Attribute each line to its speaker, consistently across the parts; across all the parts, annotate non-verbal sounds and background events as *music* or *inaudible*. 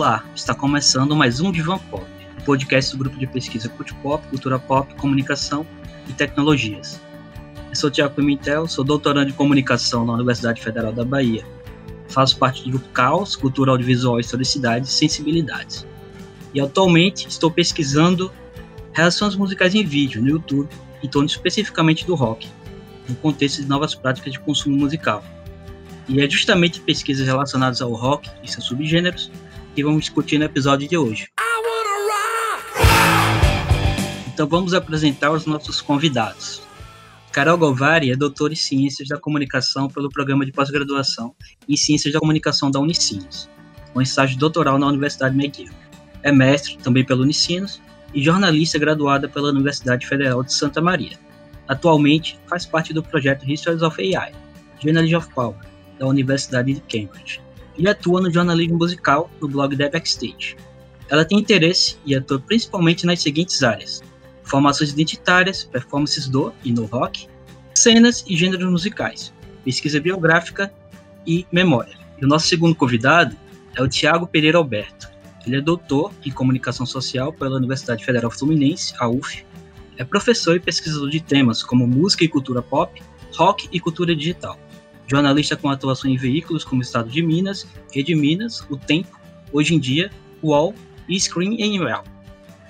Speaker 1: Olá, está começando mais um Divan Pop, um podcast do grupo de pesquisa Cult Pop, Cultura Pop, Comunicação e Tecnologias. Eu sou Tiago Pimentel, sou doutorando de comunicação na Universidade Federal da Bahia. Faço parte do Caos, Cultura Audiovisual, Historicidade e Sensibilidades. E atualmente estou pesquisando relações musicais em vídeo no YouTube, em torno especificamente do rock, no contexto de novas práticas de consumo musical. E é justamente pesquisas relacionadas ao rock e seus subgêneros que vamos discutir no episódio de hoje. Então vamos apresentar os nossos convidados. Carol Govari é doutora em Ciências da Comunicação pelo Programa de Pós-Graduação em Ciências da Comunicação da Unicinos, com estágio doutoral na Universidade McGill. É mestre, também pela Unicinos, e jornalista graduada pela Universidade Federal de Santa Maria. Atualmente faz parte do projeto Histories of AI, Journalism of Power, da Universidade de Cambridge, e atua no jornalismo musical no blog The Backstage. Ela tem interesse e atua principalmente nas seguintes áreas: formações identitárias, performances do e no rock, cenas e gêneros musicais, pesquisa biográfica e memória. E o nosso segundo convidado é o Tiago Pereira Alberto. Ele é doutor em comunicação social pela Universidade Federal Fluminense, a UF. É professor e pesquisador de temas como música e cultura pop, rock e cultura digital. Jornalista com atuação em veículos como Estado de Minas, Rede Minas, O Tempo, Hoje em Dia, UOL e Screen Anywhere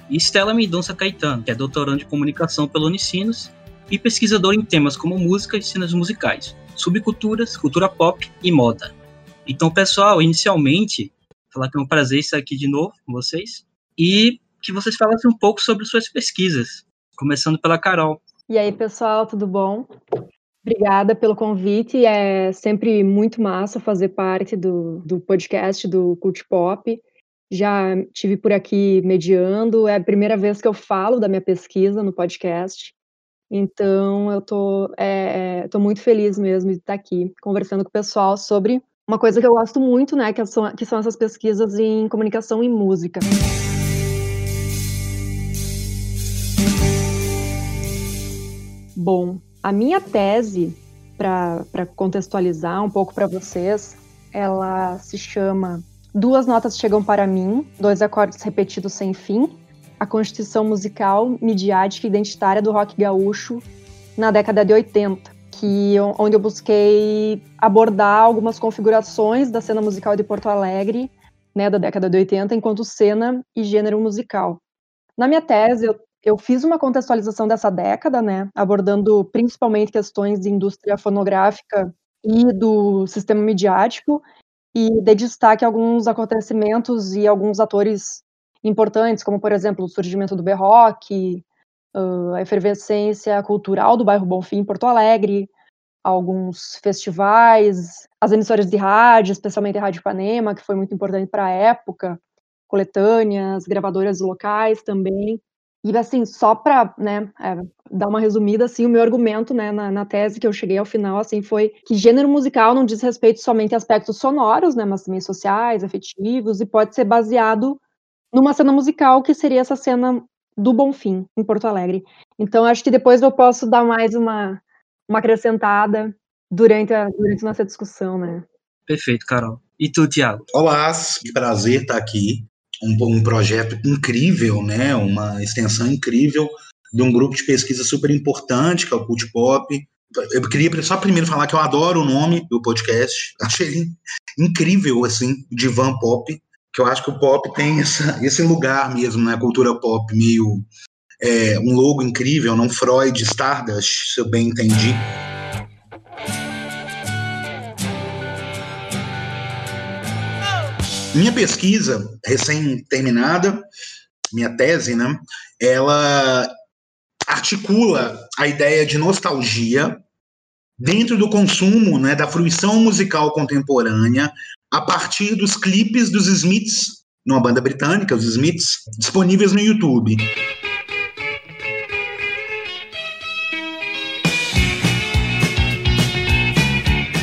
Speaker 1: e Stella Mendonça Caetano, que é doutorando de comunicação pelo Unicinos e pesquisador em temas como música e cenas musicais, subculturas, cultura pop e moda. Então, pessoal, inicialmente, falar que é um prazer estar aqui de novo com vocês e que vocês falassem um pouco sobre suas pesquisas, começando pela Carol.
Speaker 2: E aí, pessoal, tudo bom? Obrigada pelo convite. É sempre muito massa fazer parte do, do podcast do Cult Pop já tive por aqui mediando, é a primeira vez que eu falo da minha pesquisa no podcast. Então, eu estou é, tô muito feliz mesmo de estar aqui conversando com o pessoal sobre uma coisa que eu gosto muito, né, que são, que são essas pesquisas em comunicação e música. Bom, a minha tese, para contextualizar um pouco para vocês, ela se chama Duas notas chegam para mim, dois acordes repetidos sem fim, a constituição musical, midiática e identitária do rock gaúcho na década de 80, que, onde eu busquei abordar algumas configurações da cena musical de Porto Alegre, né, da década de 80, enquanto cena e gênero musical. Na minha tese, eu, eu fiz uma contextualização dessa década, né, abordando principalmente questões de indústria fonográfica e do sistema midiático, e dei destaque a alguns acontecimentos e alguns atores importantes, como, por exemplo, o surgimento do B-Rock, a efervescência cultural do bairro Bonfim, em Porto Alegre, alguns festivais, as emissoras de rádio, especialmente a Rádio Ipanema, que foi muito importante para a época, coletâneas, gravadoras locais também. E assim, só para né, é, dar uma resumida, assim, o meu argumento né, na, na, tese que eu cheguei ao final assim, foi que gênero musical não diz respeito somente a aspectos sonoros, né, mas também sociais, afetivos, e pode ser baseado numa cena musical que seria essa cena do Bonfim, em Porto Alegre. Então, acho que depois eu posso dar mais uma, uma acrescentada durante a, durante a nossa discussão, né?
Speaker 1: Perfeito, Carol. E tu, Tiago?
Speaker 3: Olá, que prazer estar aqui um, um projeto incrível, né, uma extensão incrível de um grupo de pesquisa super importante, que é o Cult Pop. Eu queria só primeiro falar que eu adoro o nome do podcast. *laughs* Achei incrível, assim, Divan Pop, que eu acho que o pop tem essa, esse lugar mesmo, né? Cultura pop, meio é, um logo incrível, não Freud, Stardust, se eu bem entendi. Minha pesquisa, recém-terminada, minha tese, né, ela articula a ideia de nostalgia dentro do consumo, né, da fruição musical contemporânea, a partir dos clipes dos Smiths, numa banda britânica, os Smiths, disponíveis no YouTube.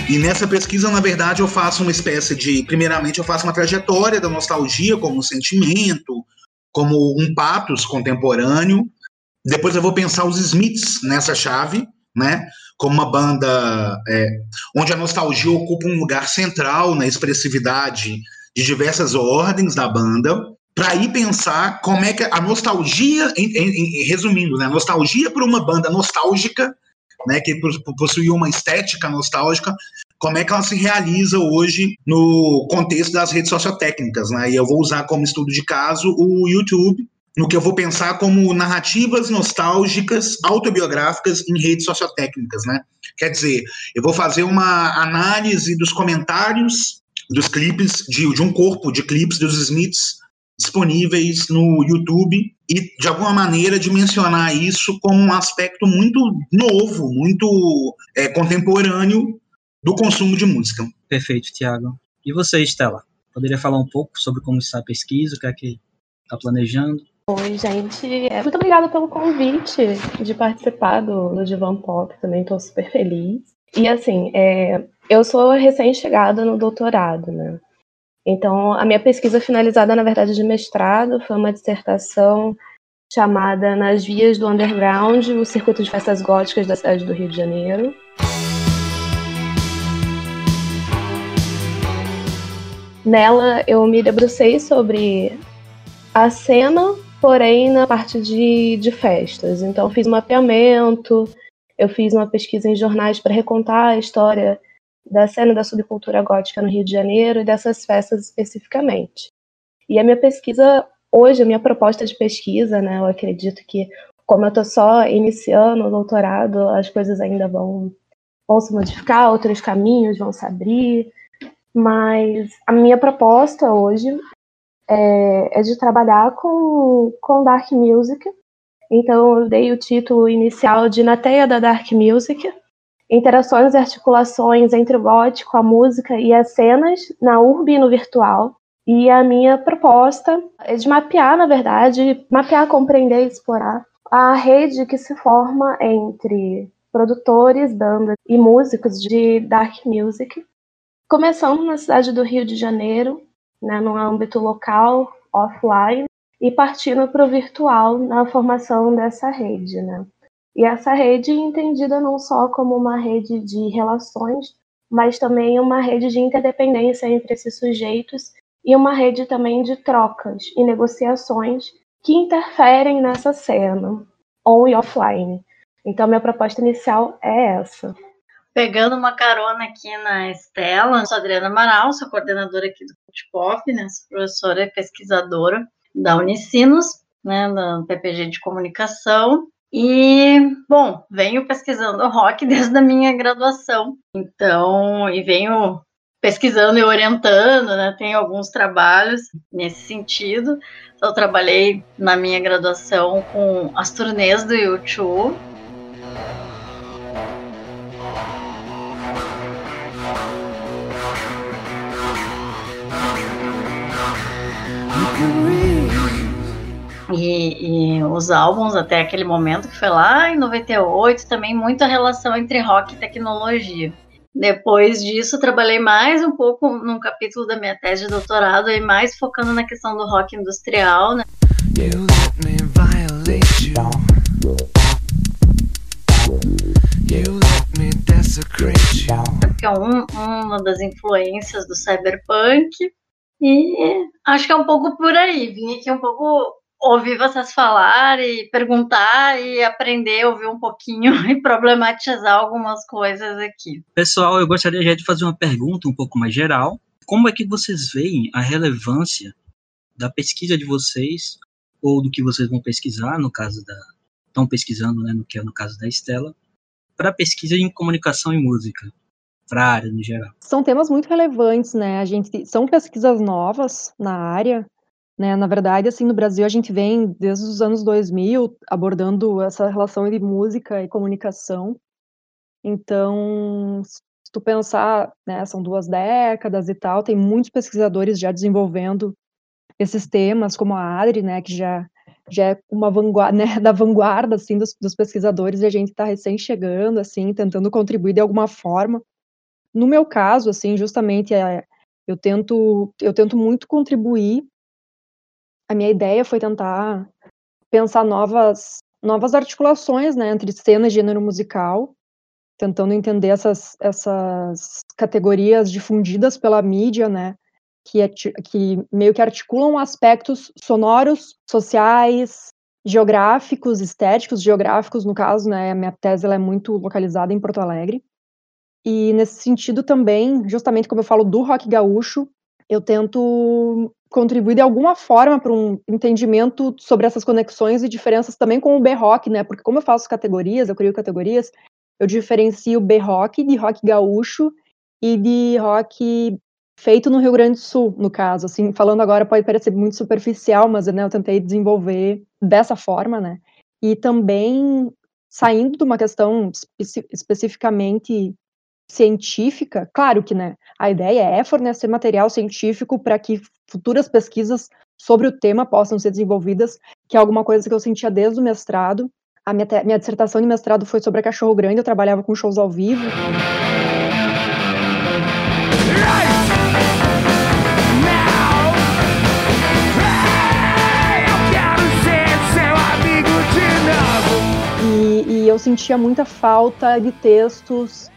Speaker 3: E nessa pesquisa, na verdade, eu faço uma espécie de. Primeiramente, eu faço uma trajetória da nostalgia como um sentimento, como um patos contemporâneo. Depois eu vou pensar os Smiths nessa chave, né? Como uma banda é, onde a nostalgia ocupa um lugar central na expressividade de diversas ordens da banda, para ir pensar como é que a nostalgia, em, em, em, resumindo, né, a nostalgia por uma banda nostálgica, né, que possui uma estética nostálgica, como é que ela se realiza hoje no contexto das redes sociotécnicas, né? E eu vou usar como estudo de caso o YouTube, no que eu vou pensar como narrativas nostálgicas autobiográficas em redes sociotécnicas, né? Quer dizer, eu vou fazer uma análise dos comentários dos clipes de, de um corpo de clipes dos Smiths disponíveis no YouTube e de alguma maneira dimensionar isso como um aspecto muito novo, muito é, contemporâneo do consumo de música.
Speaker 1: Perfeito, Tiago. E você, Estela? Poderia falar um pouco sobre como está a pesquisa, o que é que está planejando?
Speaker 4: Oi, gente. É, muito obrigada pelo convite de participar do, do Divan Pop. Também estou super feliz. E assim, é, eu sou recém-chegada no doutorado, né? Então, a minha pesquisa finalizada, na verdade, de mestrado, foi uma dissertação chamada Nas Vias do Underground, o Circuito de Festas Góticas da cidade do Rio de Janeiro. Nela, eu me debrucei sobre a cena porém na parte de, de festas. Então, fiz um mapeamento, eu fiz uma pesquisa em jornais para recontar a história da cena da subcultura gótica no Rio de Janeiro e dessas festas especificamente. E a minha pesquisa, hoje, a minha proposta de pesquisa, né, eu acredito que, como eu estou só iniciando o doutorado, as coisas ainda vão, vão se modificar, outros caminhos vão se abrir, mas a minha proposta hoje é, é de trabalhar com, com dark music. Então, eu dei o título inicial de Na Teia da Dark Music, interações e articulações entre o gótico, a música e as cenas na urbe e no virtual. E a minha proposta é de mapear, na verdade, mapear, compreender e explorar a rede que se forma entre produtores, bandas e músicos de dark music, começando na cidade do Rio de Janeiro, né, no âmbito local, offline, e partindo para o virtual na formação dessa rede. Né? E essa rede entendida não só como uma rede de relações, mas também uma rede de interdependência entre esses sujeitos e uma rede também de trocas e negociações que interferem nessa cena, on e offline. Então, minha proposta inicial é essa.
Speaker 5: Pegando uma carona aqui na Estela, sou Adriana Amaral, sou coordenadora aqui do Pop, né, sou professora e pesquisadora da Unicinos, né, da PPG de Comunicação, e, bom, venho pesquisando rock *laughs* desde a minha graduação, então, e venho pesquisando e orientando, né, tenho alguns trabalhos nesse sentido, eu trabalhei na minha graduação com as turnês do YouTube, E, e, os álbuns até aquele momento, que foi lá em 98, também muita relação entre rock e tecnologia. Depois disso, trabalhei mais um pouco num capítulo da minha tese de doutorado, e mais focando na questão do rock industrial. Né? Que é um, uma das influências do cyberpunk. E acho que é um pouco por aí. Vim aqui um pouco ouvir vocês falar e perguntar e aprender, ouvir um pouquinho *laughs* e problematizar algumas coisas aqui.
Speaker 1: Pessoal, eu gostaria já de fazer uma pergunta um pouco mais geral. Como é que vocês veem a relevância da pesquisa de vocês ou do que vocês vão pesquisar, no caso da estão pesquisando, né, no que é no caso da Estela, para pesquisa em comunicação e música? para a área no geral.
Speaker 2: São temas muito relevantes, né? A gente são pesquisas novas na área, né? Na verdade, assim, no Brasil a gente vem desde os anos 2000 abordando essa relação entre música e comunicação. Então, se tu pensar, né, são duas décadas e tal, tem muitos pesquisadores já desenvolvendo esses temas, como a Adri, né, que já já é uma vanguarda, *laughs* né, da vanguarda assim dos, dos pesquisadores e a gente está recém chegando assim, tentando contribuir de alguma forma no meu caso, assim, justamente, é, eu tento, eu tento muito contribuir. A minha ideia foi tentar pensar novas, novas articulações, né, entre cena e gênero musical, tentando entender essas, essas categorias difundidas pela mídia, né, que, que meio que articulam aspectos sonoros, sociais, geográficos, estéticos, geográficos, no caso, né, a minha tese ela é muito localizada em Porto Alegre, e nesse sentido também, justamente como eu falo do rock gaúcho, eu tento contribuir de alguma forma para um entendimento sobre essas conexões e diferenças também com o B-rock, né, porque como eu faço categorias, eu crio categorias, eu diferencio B-rock de rock gaúcho e de rock feito no Rio Grande do Sul, no caso, assim, falando agora pode parecer muito superficial, mas né, eu tentei desenvolver dessa forma, né, e também saindo de uma questão espe especificamente científica, claro que, né, a ideia é fornecer material científico para que futuras pesquisas sobre o tema possam ser desenvolvidas, que é alguma coisa que eu sentia desde o mestrado. A minha, minha dissertação de mestrado foi sobre a Cachorro Grande, eu trabalhava com shows ao vivo. E, eu sentia muita falta de textos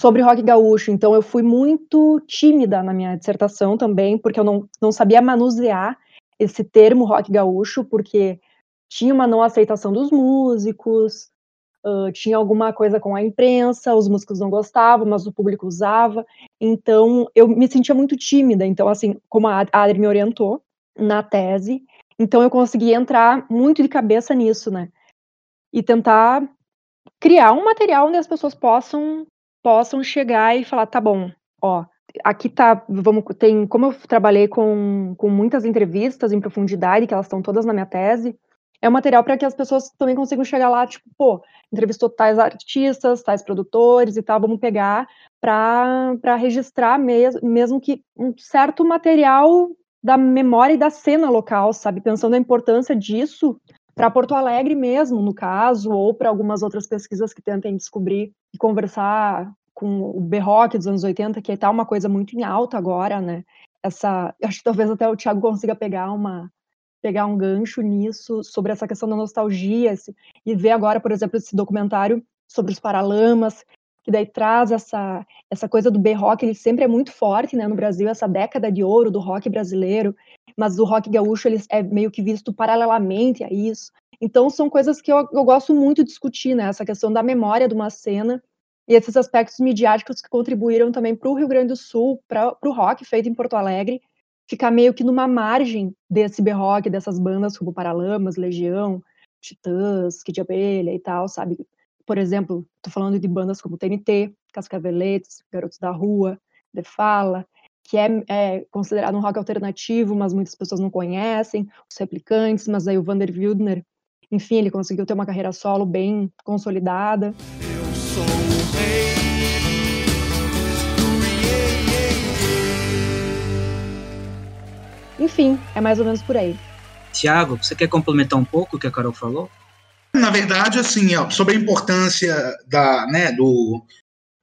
Speaker 2: sobre rock gaúcho. Então eu fui muito tímida na minha dissertação também, porque eu não, não sabia manusear esse termo rock gaúcho, porque tinha uma não aceitação dos músicos, uh, tinha alguma coisa com a imprensa, os músicos não gostavam, mas o público usava. Então eu me sentia muito tímida. Então, assim, como a Adri me orientou na tese, então eu consegui entrar muito de cabeça nisso, né? E tentar criar um material onde as pessoas possam possam chegar e falar, tá bom, ó, aqui tá, vamos, tem, como eu trabalhei com, com muitas entrevistas em profundidade, que elas estão todas na minha tese, é um material para que as pessoas também consigam chegar lá, tipo, pô, entrevistou tais artistas, tais produtores e tal, vamos pegar para registrar mes mesmo que um certo material da memória e da cena local, sabe? Pensando a importância disso para Porto Alegre mesmo, no caso, ou para algumas outras pesquisas que tentem descobrir e conversar com o B-Rock dos anos 80, que está uma coisa muito em alta agora, né? Essa, acho que talvez até o Thiago consiga pegar uma pegar um gancho nisso sobre essa questão da nostalgia esse, e ver agora, por exemplo, esse documentário sobre os Paralamas, que daí traz essa essa coisa do B-rock, ele sempre é muito forte, né, no Brasil, essa década de ouro do rock brasileiro, mas o rock gaúcho ele é meio que visto paralelamente a isso. Então são coisas que eu, eu gosto muito de discutir, né? Essa questão da memória de uma cena e esses aspectos midiáticos que contribuíram também para o Rio Grande do Sul, para o rock feito em Porto Alegre, ficar meio que numa margem desse B-rock, dessas bandas como Paralamas, Legião, Titãs, Kid Abelha e tal, sabe? Por exemplo, tô falando de bandas como TNT, Cascaveletes, Garotos da Rua, The Fala, que é, é, considerado um rock alternativo, mas muitas pessoas não conhecem, os replicantes, mas aí o Vander Wildner, enfim, ele conseguiu ter uma carreira solo bem consolidada. Eu sou o rei. Enfim, é mais ou menos por aí.
Speaker 1: Tiago, você quer complementar um pouco o que a Carol falou?
Speaker 3: Na verdade, assim, sobre a importância da, né, do,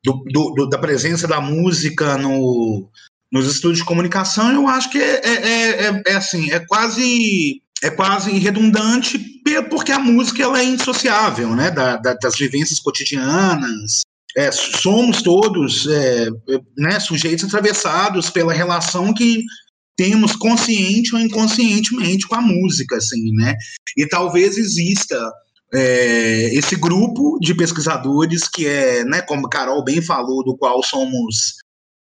Speaker 3: do, do, da presença da música no, nos estudos de comunicação, eu acho que é, é, é, é, assim, é quase é quase redundante porque a música ela é indissociável, né, da, da, das vivências cotidianas. É, somos todos é, né, sujeitos atravessados pela relação que temos consciente ou inconscientemente com a música, assim, né? E talvez exista é, esse grupo de pesquisadores que é, né, como Carol bem falou, do qual somos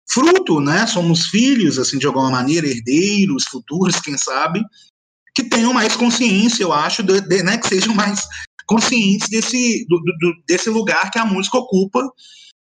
Speaker 3: fruto, né? Somos filhos, assim, de alguma maneira, herdeiros, futuros, quem sabe, que tenham mais consciência, eu acho, de, de, né, que sejam mais conscientes desse, do, do, desse lugar que a música ocupa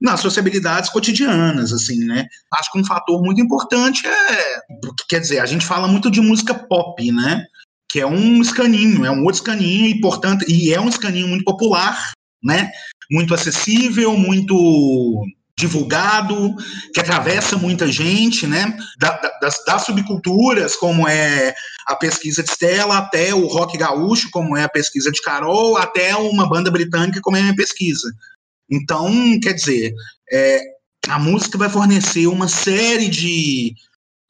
Speaker 3: nas sociabilidades cotidianas, assim, né? Acho que um fator muito importante é, quer dizer, a gente fala muito de música pop, né? Que é um escaninho, é um outro escaninho e, portanto, e é um escaninho muito popular, né? Muito acessível, muito divulgado, que atravessa muita gente, né? Da, das, das, subculturas, como é a pesquisa de Stella, até o rock gaúcho, como é a pesquisa de Carol, até uma banda britânica, como é a minha pesquisa. Então, quer dizer, é, a música vai fornecer uma série de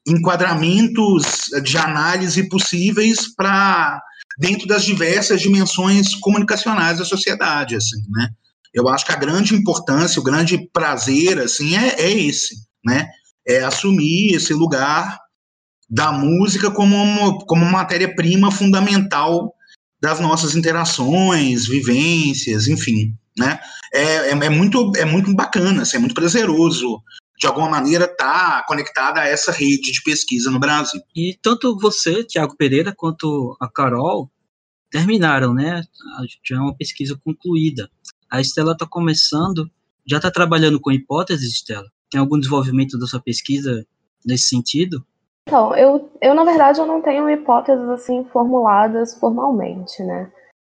Speaker 3: enquadramentos de análise possíveis para dentro das diversas dimensões comunicacionais da sociedade, assim, né? Eu acho que a grande importância, o grande prazer, assim, é, é esse, né? É assumir esse lugar da música como uma, como matéria-prima fundamental das nossas interações, vivências, enfim, né? É, é, é, muito, é muito bacana, assim, é muito prazeroso, de alguma maneira, estar tá conectada a essa rede de pesquisa no Brasil.
Speaker 1: E tanto você, Tiago Pereira, quanto a Carol terminaram, né? Já é uma pesquisa concluída. A Estela está começando, já está trabalhando com hipóteses, Estela? Tem algum desenvolvimento da sua pesquisa nesse sentido?
Speaker 4: Então, eu, eu na verdade eu não tenho hipóteses assim formuladas formalmente, né?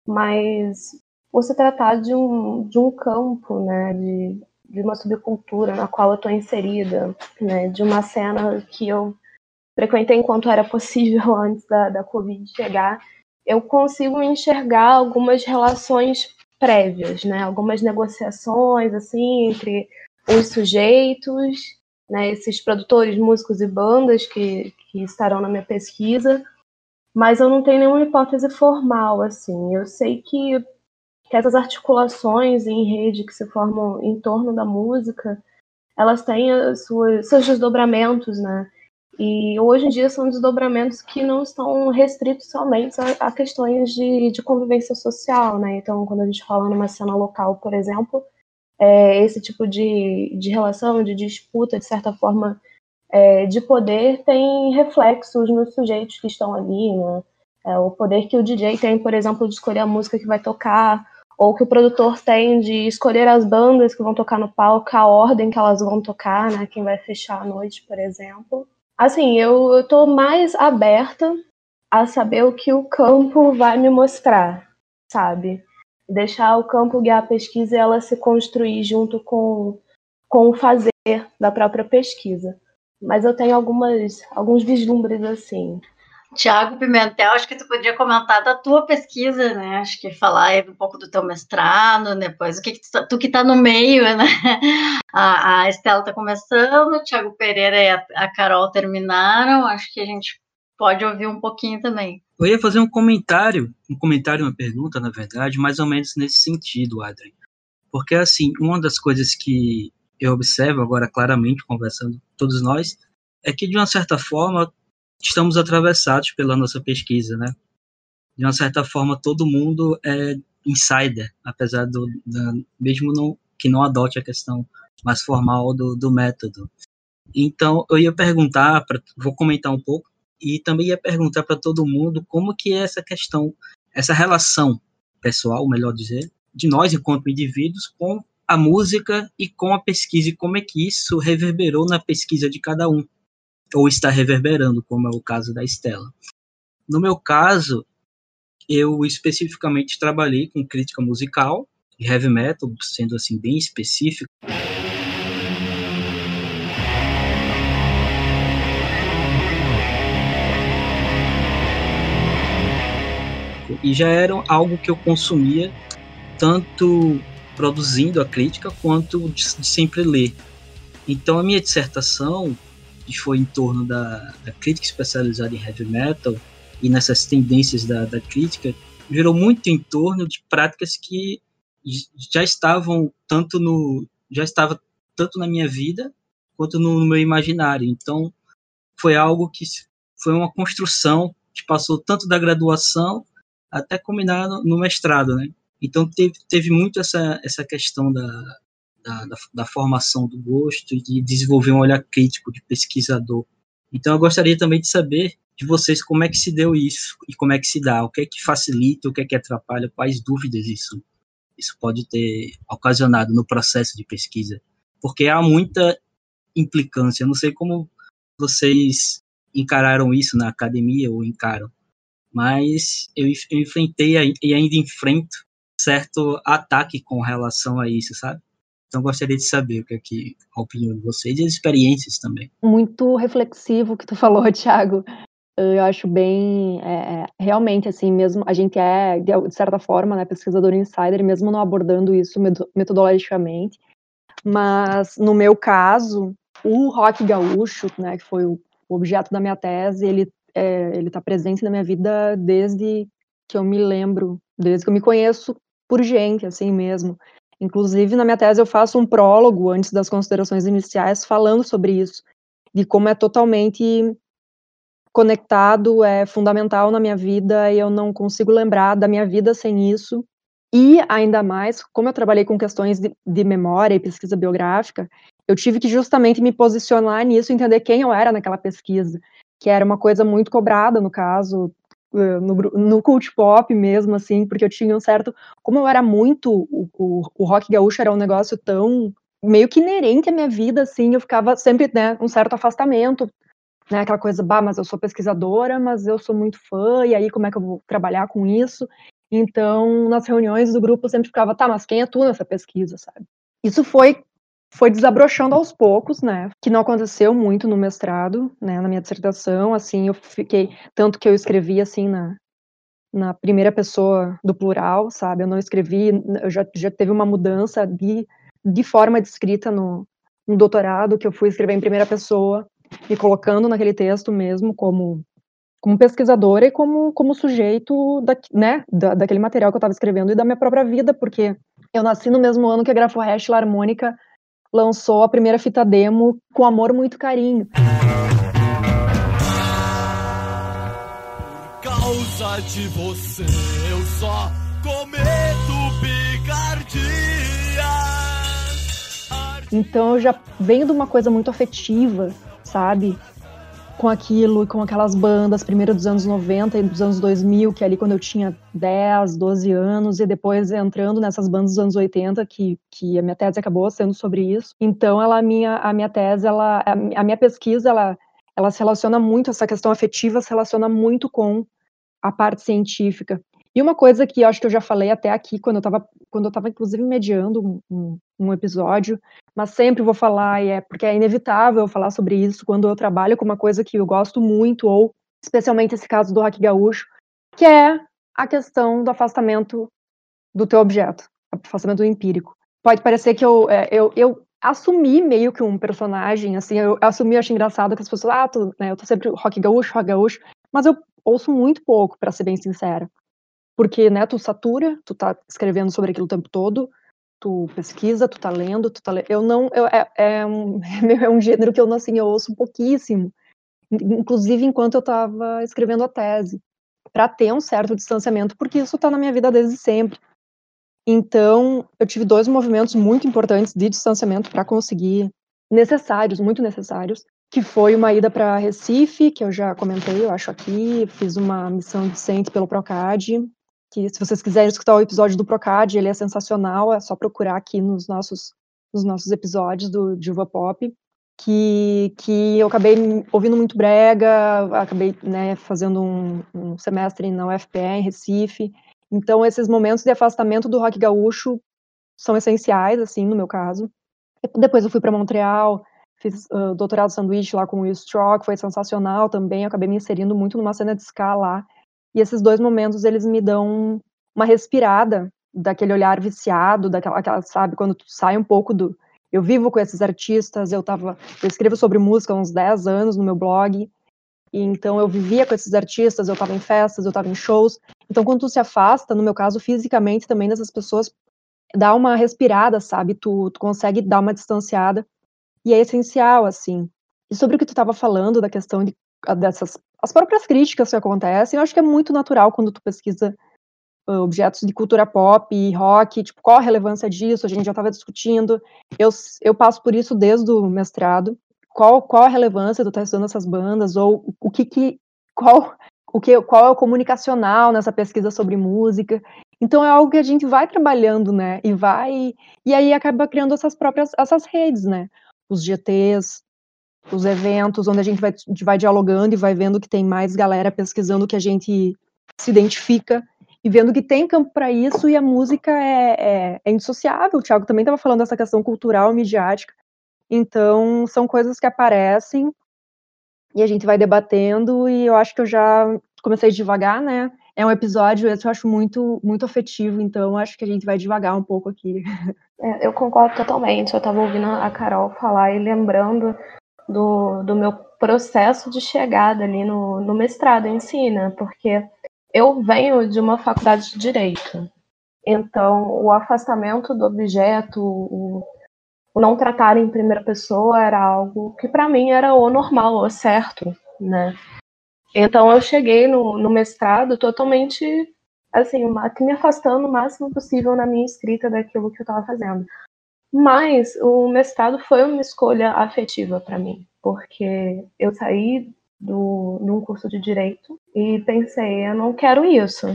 Speaker 4: Mas por se tratar de um, de um campo, né, de, de uma subcultura na qual eu estou inserida, né, de uma cena que eu frequentei enquanto era possível *laughs* antes da, da Covid chegar, eu consigo enxergar algumas relações prévias, né, algumas negociações assim entre os sujeitos né, esses produtores, músicos e bandas que, que estarão na minha pesquisa, mas eu não tenho nenhuma hipótese formal, assim. Eu sei que, que essas articulações em rede que se formam em torno da música, elas têm as suas, seus desdobramentos, né? E hoje em dia são desdobramentos que não estão restritos somente a, a questões de, de convivência social, né? Então, quando a gente fala numa cena local, por exemplo, é, esse tipo de, de relação, de disputa, de certa forma, é, de poder tem reflexos nos sujeitos que estão ali, né? É, o poder que o DJ tem, por exemplo, de escolher a música que vai tocar, ou que o produtor tem de escolher as bandas que vão tocar no palco, a ordem que elas vão tocar, né? Quem vai fechar a noite, por exemplo. Assim, eu, estou mais aberta a saber o que o campo vai me mostrar, sabe? deixar o campo guiar a pesquisa e ela se construir junto com, com o fazer da própria pesquisa. Mas eu tenho algumas, alguns vislumbres assim.
Speaker 5: Tiago Pimentel, acho que tu podia comentar da tua pesquisa, né? Acho que falar um pouco do teu mestrado, depois o que, que tu, tá, tu, que está no meio, né? *laughs* A, a Estela está começando, o Tiago Pereira e a, a Carol terminaram. Acho que a gente pode ouvir um pouquinho também.
Speaker 1: Eu ia fazer um comentário, um comentário, uma pergunta, na verdade, mais ou menos nesse sentido, Adrien. Porque, assim, uma das coisas que eu observo agora claramente, conversando todos nós, é que, de uma certa forma, estamos atravessados pela nossa pesquisa, né? De uma certa forma, todo mundo é insider, apesar do, da, mesmo não, que não adote a questão mais formal do, do método. Então, eu ia perguntar, pra, vou comentar um pouco, e também ia perguntar para todo mundo como que é essa questão, essa relação pessoal, melhor dizer, de nós enquanto indivíduos com a música e com a pesquisa e como é que isso reverberou na pesquisa de cada um ou está reverberando, como é o caso da Estela. No meu caso, eu especificamente trabalhei com crítica musical, heavy metal, sendo assim bem específico. e já era algo que eu consumia tanto produzindo a crítica quanto de, de sempre ler. Então a minha dissertação, que foi em torno da, da crítica especializada em heavy metal e nessas tendências da, da crítica, girou muito em torno de práticas que já estavam tanto no já estava tanto na minha vida quanto no, no meu imaginário. Então foi algo que foi uma construção que passou tanto da graduação até combinar no, no mestrado, né? Então teve, teve muito essa, essa questão da, da, da, da, formação do gosto e de desenvolver um olhar crítico de pesquisador. Então eu gostaria também de saber de vocês como é que se deu isso e como é que se dá, o que é que facilita, o que é que atrapalha, quais dúvidas isso, isso pode ter ocasionado no processo de pesquisa. Porque há muita implicância, eu não sei como vocês encararam isso na academia ou encaram, mas eu, eu enfrentei e ainda enfrento certo ataque com relação a isso, sabe? Então gostaria de saber o que é que a opinião de vocês e as experiências também.
Speaker 2: Muito reflexivo que tu *laughs* falou, Thiago. Eu acho bem, é, é, realmente assim mesmo. A gente é de certa forma, né, pesquisador insider, mesmo não abordando isso metodologicamente. Mas no meu caso, o rock gaúcho, né, que foi o objeto da minha tese, ele é, ele está presente na minha vida desde que eu me lembro, desde que eu me conheço por gente, assim mesmo. Inclusive, na minha tese, eu faço um prólogo antes das considerações iniciais falando sobre isso, de como é totalmente conectado, é fundamental na minha vida e eu não consigo lembrar da minha vida sem isso. E ainda mais, como eu trabalhei com questões de, de memória e pesquisa biográfica, eu tive que justamente me posicionar nisso, entender quem eu era naquela pesquisa, que era uma coisa muito cobrada, no caso, no, no cult pop mesmo, assim, porque eu tinha um certo. Como eu era muito. O, o, o rock gaúcho era um negócio tão. meio que inerente à minha vida, assim, eu ficava sempre, né, um certo afastamento, né, aquela coisa, bah, mas eu sou pesquisadora, mas eu sou muito fã, e aí como é que eu vou trabalhar com isso? Então, nas reuniões do grupo eu sempre ficava, tá, mas quem é tu nessa pesquisa, sabe? Isso foi foi desabrochando aos poucos, né? Que não aconteceu muito no mestrado, né? Na minha dissertação, assim, eu fiquei tanto que eu escrevi assim na na primeira pessoa do plural, sabe? Eu não escrevi, eu já, já teve uma mudança de, de forma de escrita no, no doutorado, que eu fui escrever em primeira pessoa, me colocando naquele texto mesmo como como pesquisadora e como, como sujeito da, né, da, daquele material que eu estava escrevendo e da minha própria vida, porque eu nasci no mesmo ano que a Graforest Harmônica lançou a primeira fita demo com amor muito carinho.
Speaker 6: Por causa de você, eu só cometo.
Speaker 2: Então eu já venho de uma coisa muito afetiva, sabe? Com aquilo, com aquelas bandas, primeiro dos anos 90 e dos anos 2000, que é ali quando eu tinha 10, 12 anos, e depois entrando nessas bandas dos anos 80, que, que a minha tese acabou sendo sobre isso. Então, ela, a, minha, a minha tese, ela, a minha pesquisa, ela, ela se relaciona muito, essa questão afetiva se relaciona muito com a parte científica. E uma coisa que eu acho que eu já falei até aqui, quando eu estava, quando eu estava inclusive mediando um, um, episódio, mas sempre vou falar, e é porque é inevitável falar sobre isso quando eu trabalho com uma coisa que eu gosto muito, ou especialmente esse caso do rock gaúcho, que é a questão do afastamento do teu objeto, afastamento empírico. Pode parecer que eu, é, eu, eu assumi meio que um personagem, assim, eu assumi, eu acho engraçado que as pessoas, ah, né, eu tô sempre rock gaúcho, rock gaúcho, mas eu ouço muito pouco, para ser bem sincera porque, né, tu satura, tu tá escrevendo sobre aquilo o tempo todo, tu pesquisa, tu tá lendo, tu tá Eu não, eu, é, é, um, *laughs* é um gênero que eu, assim, eu ouço pouquíssimo, inclusive enquanto eu tava escrevendo a tese, para ter um certo distanciamento, porque isso tá na minha vida desde sempre. Então, eu tive dois movimentos muito importantes de distanciamento para conseguir, necessários, muito necessários, que foi uma ida para Recife, que eu já comentei, eu acho aqui, fiz uma missão decente pelo Procad, que se vocês quiserem escutar o episódio do Procad, ele é sensacional, é só procurar aqui nos nossos, nos nossos episódios do Diva Pop, que, que eu acabei ouvindo muito brega, acabei né, fazendo um, um semestre na UFPE, em Recife, então esses momentos de afastamento do rock gaúcho são essenciais, assim, no meu caso. Depois eu fui para Montreal, fiz uh, doutorado sanduíche lá com o Will Stroke, foi sensacional também, acabei me inserindo muito numa cena de ska lá, e esses dois momentos, eles me dão uma respirada daquele olhar viciado, daquela, aquela, sabe, quando tu sai um pouco do. Eu vivo com esses artistas, eu tava. Eu escrevo sobre música há uns 10 anos no meu blog, e então eu vivia com esses artistas, eu tava em festas, eu tava em shows. Então, quando tu se afasta, no meu caso, fisicamente também dessas pessoas, dá uma respirada, sabe? Tu, tu consegue dar uma distanciada. E é essencial, assim. E sobre o que tu estava falando, da questão de, dessas as próprias críticas que acontecem, eu acho que é muito natural quando tu pesquisa uh, objetos de cultura pop e rock, tipo, qual a relevância disso, a gente já estava discutindo, eu, eu passo por isso desde o mestrado, qual, qual a relevância de estar estudando essas bandas, ou o que que, qual, o que, qual é o comunicacional nessa pesquisa sobre música, então é algo que a gente vai trabalhando, né, e vai, e aí acaba criando essas próprias, essas redes, né, os GTs, os eventos onde a gente vai, vai dialogando e vai vendo que tem mais galera pesquisando que a gente se identifica e vendo que tem campo para isso e a música é, é, é indissociável. O Thiago também estava falando dessa questão cultural, midiática. Então, são coisas que aparecem e a gente vai debatendo e eu acho que eu já comecei devagar, né? É um episódio, esse eu acho muito, muito afetivo, então acho que a gente vai devagar um pouco aqui.
Speaker 4: É, eu concordo totalmente. Eu estava ouvindo a Carol falar e lembrando do, do meu processo de chegada ali no, no mestrado em si, né? Porque eu venho de uma faculdade de direito. Então, o afastamento do objeto, o, não tratar em primeira pessoa era algo que para mim era o normal, o certo, né? Então eu cheguei no, no mestrado totalmente assim, me afastando o máximo possível na minha escrita daquilo que eu estava fazendo. Mas o mestrado foi uma escolha afetiva para mim, porque eu saí do, de um curso de direito e pensei, eu não quero isso.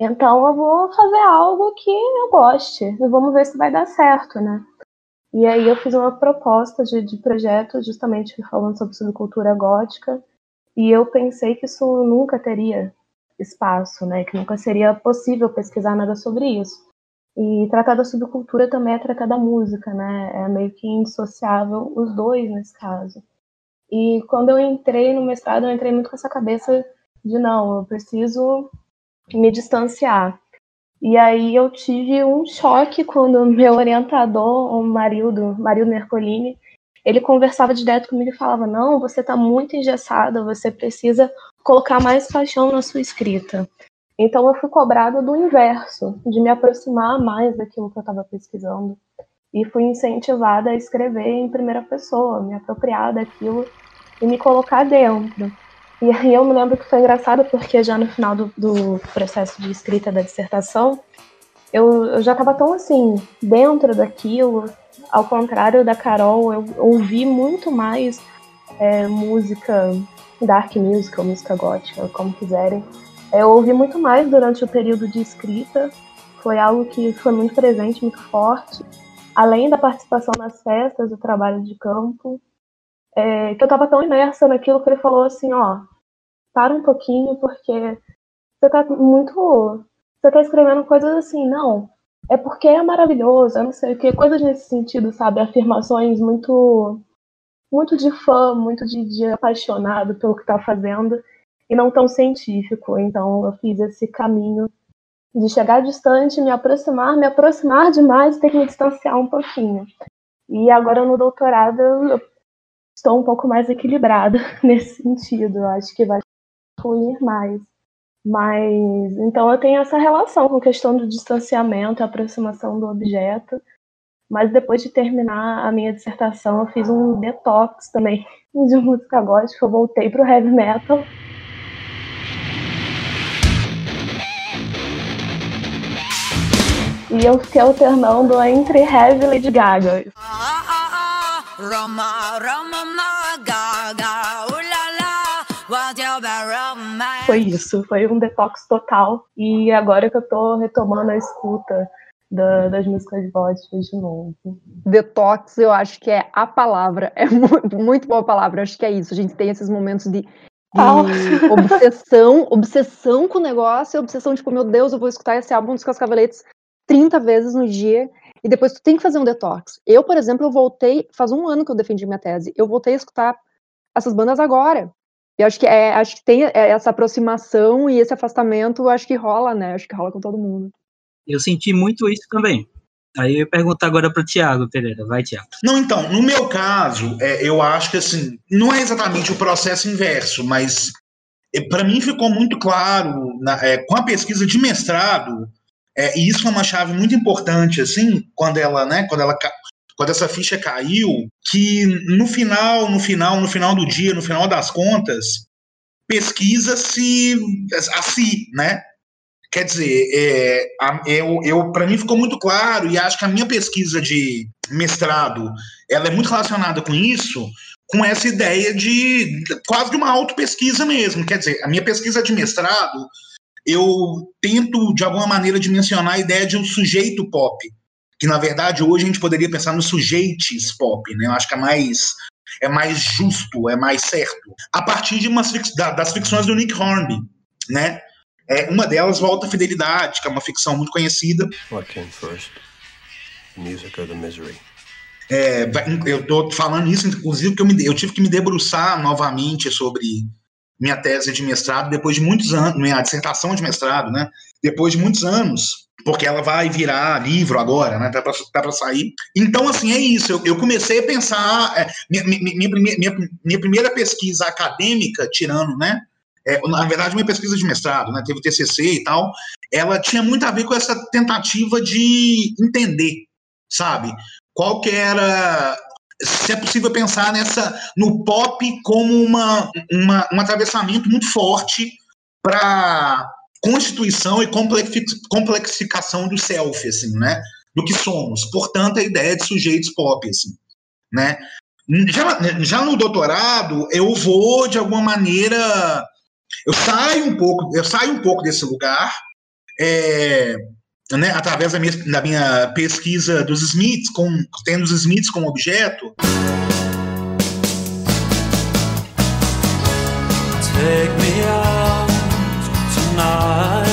Speaker 4: Então eu vou fazer algo que eu goste. E vamos ver se vai dar certo, né? E aí eu fiz uma proposta de, de projeto justamente falando sobre subcultura gótica. E eu pensei que isso nunca teria espaço, né? Que nunca seria possível pesquisar nada sobre isso. E tratar da subcultura também é tratar da música, né? É meio que indissociável os dois nesse caso. E quando eu entrei no mestrado, eu entrei muito com essa cabeça de não, eu preciso me distanciar. E aí eu tive um choque quando meu orientador, o Marildo, Marildo Mercolini, ele conversava direto comigo e falava: Não, você está muito engessada, você precisa colocar mais paixão na sua escrita. Então eu fui cobrada do inverso, de me aproximar mais daquilo que eu estava pesquisando. E fui incentivada a escrever em primeira pessoa, me apropriar daquilo e me colocar dentro. E aí eu me lembro que foi engraçado porque já no final do, do processo de escrita da dissertação, eu, eu já estava tão assim, dentro daquilo, ao contrário da Carol, eu ouvi muito mais é, música dark music ou música gótica, como quiserem. Eu ouvi muito mais durante o período de escrita, foi algo que foi muito presente, muito forte. Além da participação nas festas, do trabalho de campo, é, que eu estava tão imersa naquilo que ele falou assim, ó, para um pouquinho, porque você tá muito. Você tá escrevendo coisas assim, não. É porque é maravilhoso, eu não sei o que, coisas nesse sentido, sabe? Afirmações muito muito de fã, muito de, de apaixonado pelo que está fazendo e não tão científico. Então eu fiz esse caminho de chegar distante, me aproximar, me aproximar demais e ter que me distanciar um pouquinho. E agora no doutorado eu estou um pouco mais equilibrada *laughs* nesse sentido. Eu acho que vai fluir mais. Mas então eu tenho essa relação com a questão do distanciamento, a aproximação do objeto, mas depois de terminar a minha dissertação, eu fiz um detox também *laughs* de música gótica. Eu voltei pro heavy metal. E eu fiquei alternando entre heavy e Lady Gaga. Foi isso, foi um detox total. E agora que eu tô retomando a escuta da, das músicas góticas de novo.
Speaker 2: Detox, eu acho que é a palavra, é muito, muito boa palavra, acho que é isso. A gente tem esses momentos de, de obsessão, obsessão com o negócio, obsessão, tipo, meu Deus, eu vou escutar esse álbum dos Cascaveletes 30 vezes no dia, e depois tu tem que fazer um detox. Eu, por exemplo, eu voltei, faz um ano que eu defendi minha tese, eu voltei a escutar essas bandas agora. E acho que é, acho que tem essa aproximação e esse afastamento, acho que rola, né? Acho que rola com todo mundo.
Speaker 1: Eu senti muito isso também. Aí eu ia perguntar agora para o Tiago Pereira. Vai, Tiago.
Speaker 3: Não, então, no meu caso, é, eu acho que assim, não é exatamente o processo inverso, mas é, para mim ficou muito claro na, é, com a pesquisa de mestrado, é, e isso foi uma chave muito importante, assim, quando ela, né, quando ela quando essa ficha caiu, que no final, no final, no final do dia, no final das contas, pesquisa-se a si, né? Quer dizer, é, eu, eu para mim ficou muito claro, e acho que a minha pesquisa de mestrado ela é muito relacionada com isso, com essa ideia de quase de uma auto-pesquisa mesmo. Quer dizer, a minha pesquisa de mestrado, eu tento, de alguma maneira, dimensionar a ideia de um sujeito pop, que na verdade hoje a gente poderia pensar nos sujeitos pop, né? Eu acho que é mais é mais justo, é mais certo. A partir de umas das ficções do Nick Hornby, né? É, uma delas, Volta à Fidelidade, que é uma ficção muito conhecida. What came first? The music or the misery? É, eu estou falando isso, inclusive, porque eu, me, eu tive que me debruçar novamente sobre minha tese de mestrado depois de muitos anos, minha dissertação de mestrado, né? Depois de muitos anos, porque ela vai virar livro agora, né? Tá para tá sair. Então, assim, é isso. Eu, eu comecei a pensar. É, minha, minha, minha, minha, primeira pesquisa acadêmica, tirando, né? é, na verdade, minha pesquisa de mestrado, né, teve TCC e tal, ela tinha muito a ver com essa tentativa de entender, sabe? Qual que era se é possível pensar nessa no pop como uma, uma um atravessamento muito forte para constituição e complexificação do self, assim, né? Do que somos. Portanto, a ideia de sujeitos pop, assim, né? Já, já no doutorado, eu vou, de alguma maneira, eu saio um pouco, eu saio um pouco desse lugar, é, né, através da minha, da minha pesquisa dos Smiths, com, tendo os Smiths como objeto. Tonight.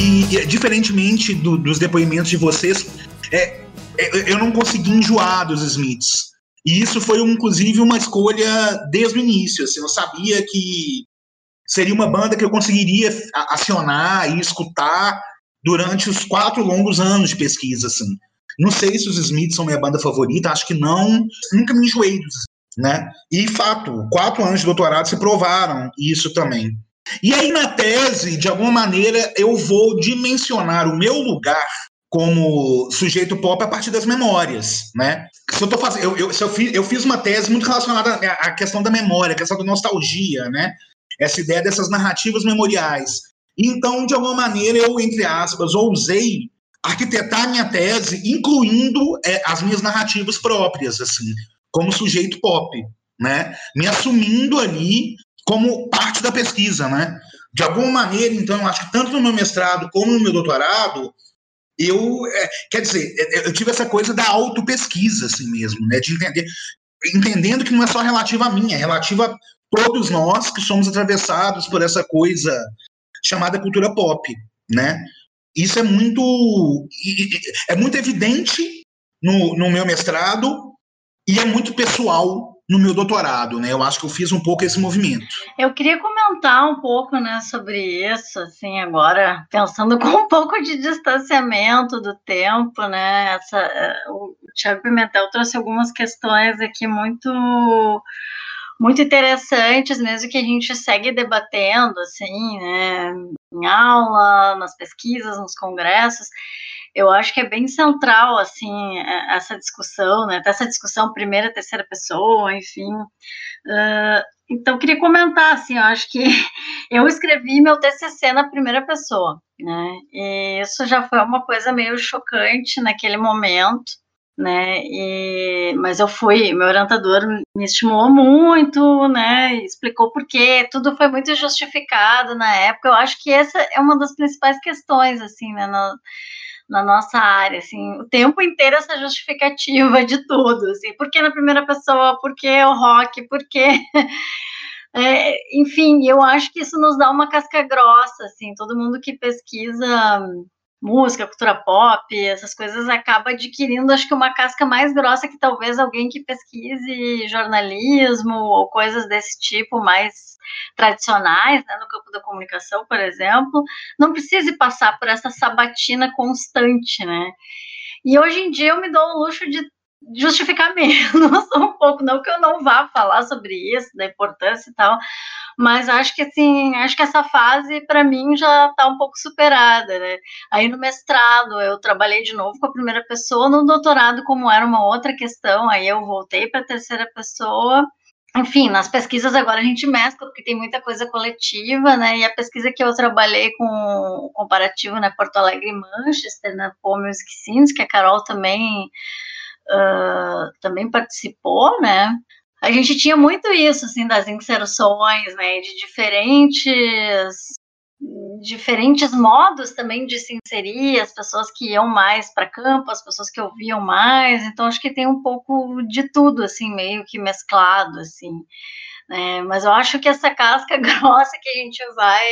Speaker 3: E, diferentemente do, dos depoimentos de vocês, é, é, eu não consegui enjoar dos Smiths. E isso foi, inclusive, uma escolha desde o início. Assim, eu sabia que seria uma banda que eu conseguiria acionar e escutar durante os quatro longos anos de pesquisa, assim. Não sei se os Smiths são minha banda favorita, acho que não. Nunca me enjoei dos né? E fato, quatro anos de doutorado se provaram isso também. E aí na tese, de alguma maneira, eu vou dimensionar o meu lugar como sujeito pop a partir das memórias, né? Se eu tô fazendo, eu, eu, eu, fiz, eu fiz uma tese muito relacionada à questão da memória, à questão da nostalgia, né? Essa ideia dessas narrativas memoriais. Então, de alguma maneira, eu, entre aspas, ousei arquitetar minha tese, incluindo é, as minhas narrativas próprias, assim, como sujeito pop, né? Me assumindo ali como parte da pesquisa, né? De alguma maneira, então, acho que tanto no meu mestrado como no meu doutorado, eu, é, quer dizer, é, é, eu tive essa coisa da autopesquisa, assim mesmo, né? De entender, entendendo que não é só relativa a mim, é relativa a todos nós que somos atravessados por essa coisa chamada cultura pop, né? Isso é muito é muito evidente no, no meu mestrado e é muito pessoal no meu doutorado, né? Eu acho que eu fiz um pouco esse movimento.
Speaker 5: Eu queria comentar um pouco, né, sobre isso, assim, agora pensando *laughs* com um pouco de distanciamento do tempo, né? Essa, eh, o Thiago Pimentel trouxe algumas questões aqui muito muito interessantes mesmo que a gente segue debatendo, assim, né, em aula, nas pesquisas, nos congressos. Eu acho que é bem central, assim, é, essa discussão, né, essa discussão primeira, terceira pessoa, enfim. Uh, então, queria comentar, assim, eu acho que *laughs* eu escrevi meu TCC na primeira pessoa, né, e isso já foi uma coisa meio chocante naquele momento, né? E, mas eu fui, meu orientador me estimulou muito, né? Explicou por quê, tudo foi muito justificado na época. Eu acho que essa é uma das principais questões, assim, né? Na, na nossa área, assim, o tempo inteiro essa justificativa de tudo, assim, por que na primeira pessoa, por que o rock, por que... *laughs* É, enfim, eu acho que isso nos dá uma casca grossa, assim, todo mundo que pesquisa música, cultura pop, essas coisas acaba adquirindo, acho que uma casca mais grossa que talvez alguém que pesquise jornalismo ou coisas desse tipo mais tradicionais, né, no campo da comunicação, por exemplo, não precise passar por essa sabatina constante, né? E hoje em dia eu me dou o luxo de justificar *laughs* menos um pouco, não que eu não vá falar sobre isso, da importância e tal, mas acho que assim, acho que essa fase para mim já está um pouco superada, né? Aí no mestrado eu trabalhei de novo com a primeira pessoa, no doutorado como era uma outra questão, aí eu voltei para a terceira pessoa. Enfim, nas pesquisas agora a gente mescla, porque tem muita coisa coletiva, né? E a pesquisa que eu trabalhei com o comparativo, né, Porto Alegre e Manchester, na Pô Music Scenes, que a Carol também uh, também participou, né? a gente tinha muito isso, assim, das inserções, né, de diferentes diferentes modos também de se inserir, as pessoas que iam mais para campo, as pessoas que ouviam mais, então acho que tem um pouco de tudo, assim, meio que mesclado, assim, né, mas eu acho que essa casca *laughs* grossa que a gente vai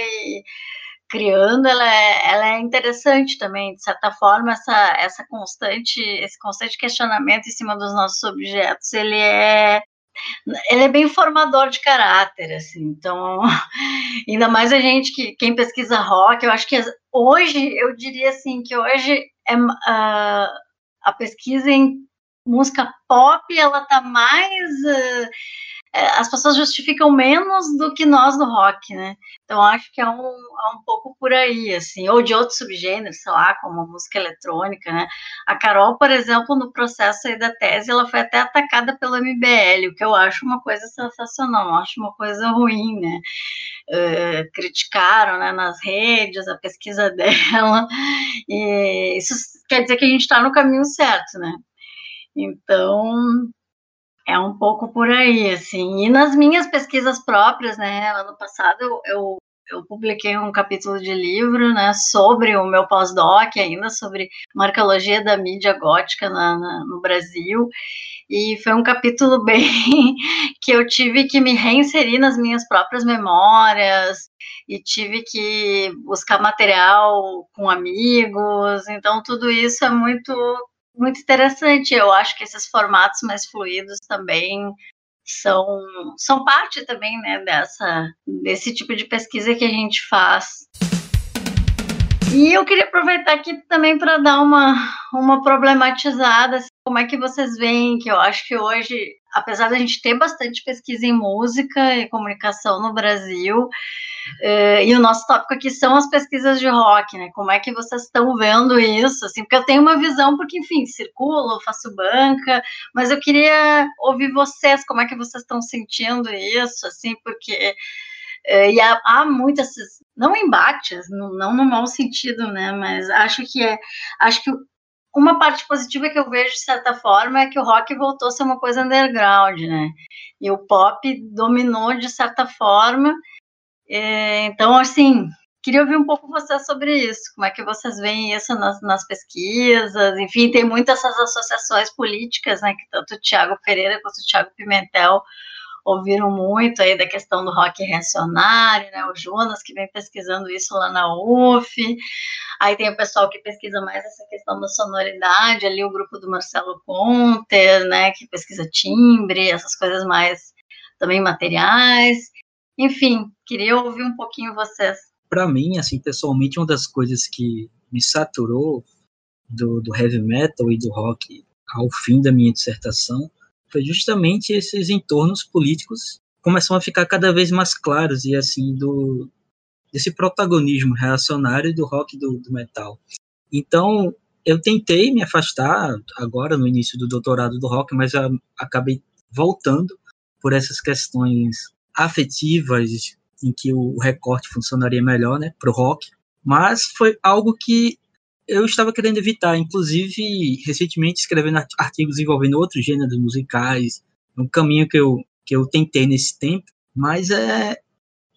Speaker 5: criando, ela é, ela é interessante também, de certa forma, essa, essa constante, esse constante questionamento em cima dos nossos objetos, ele é ele é bem formador de caráter, assim, então, *laughs* ainda mais a gente que, quem pesquisa rock, eu acho que hoje, eu diria assim, que hoje é, uh, a pesquisa em música pop, ela tá mais, uh, as pessoas justificam menos do que nós do rock, né? Então acho que é um, é um pouco por aí, assim, ou de outros subgêneros, sei lá, como a música eletrônica, né? A Carol, por exemplo, no processo aí da tese, ela foi até atacada pelo MBL, o que eu acho uma coisa sensacional, não acho uma coisa ruim, né? Uh, criticaram né, nas redes a pesquisa *laughs* dela, e isso quer dizer que a gente está no caminho certo, né? Então, é um pouco por aí, assim. E nas minhas pesquisas próprias, né, ano passado eu, eu, publiquei um capítulo de livro, né, sobre o meu pós-doc ainda, sobre marcologia da mídia gótica na, na, no Brasil, e foi um capítulo *laughs* bem que eu tive que me reinserir nas minhas próprias memórias, e tive que buscar material com amigos, então tudo isso é muito muito interessante. Eu acho que esses formatos mais fluidos também são, são parte também né, dessa, desse tipo de pesquisa que a gente faz. E eu queria aproveitar aqui também para dar uma, uma problematizada, assim, como é que vocês veem, que eu acho que hoje, apesar da gente ter bastante pesquisa em música e comunicação no Brasil, eh, e o nosso tópico aqui são as pesquisas de rock, né? Como é que vocês estão vendo isso? Assim, porque eu tenho uma visão, porque, enfim, circulo, faço banca, mas eu queria ouvir vocês, como é que vocês estão sentindo isso, assim, porque é, e há, há muitas, não embates, não, não no mau sentido, né? Mas acho que é, acho que uma parte positiva que eu vejo de certa forma é que o rock voltou a ser uma coisa underground, né? E o pop dominou de certa forma. É, então, assim, queria ouvir um pouco você sobre isso. Como é que vocês veem isso nas, nas pesquisas? Enfim, tem muitas essas associações políticas, né? Que tanto o Tiago Pereira quanto o Tiago Pimentel ouviram muito aí da questão do rock reacionário, né? O Jonas que vem pesquisando isso lá na UF. Aí tem o pessoal que pesquisa mais essa questão da sonoridade, ali o grupo do Marcelo Conter, né, que pesquisa timbre, essas coisas mais também materiais. Enfim, queria ouvir um pouquinho vocês.
Speaker 1: Para mim, assim, pessoalmente, uma das coisas que me saturou do, do heavy metal e do rock ao fim da minha dissertação foi justamente esses entornos políticos começam a ficar cada vez mais claros e assim do desse protagonismo reacionário do rock do, do metal. Então eu tentei me afastar agora no início do doutorado do rock, mas acabei voltando por essas questões afetivas em que o recorte funcionaria melhor, né, para o rock. Mas foi algo que eu estava querendo evitar, inclusive recentemente escrevendo artigos envolvendo outros gêneros musicais, um caminho que eu, que eu tentei nesse tempo, mas é,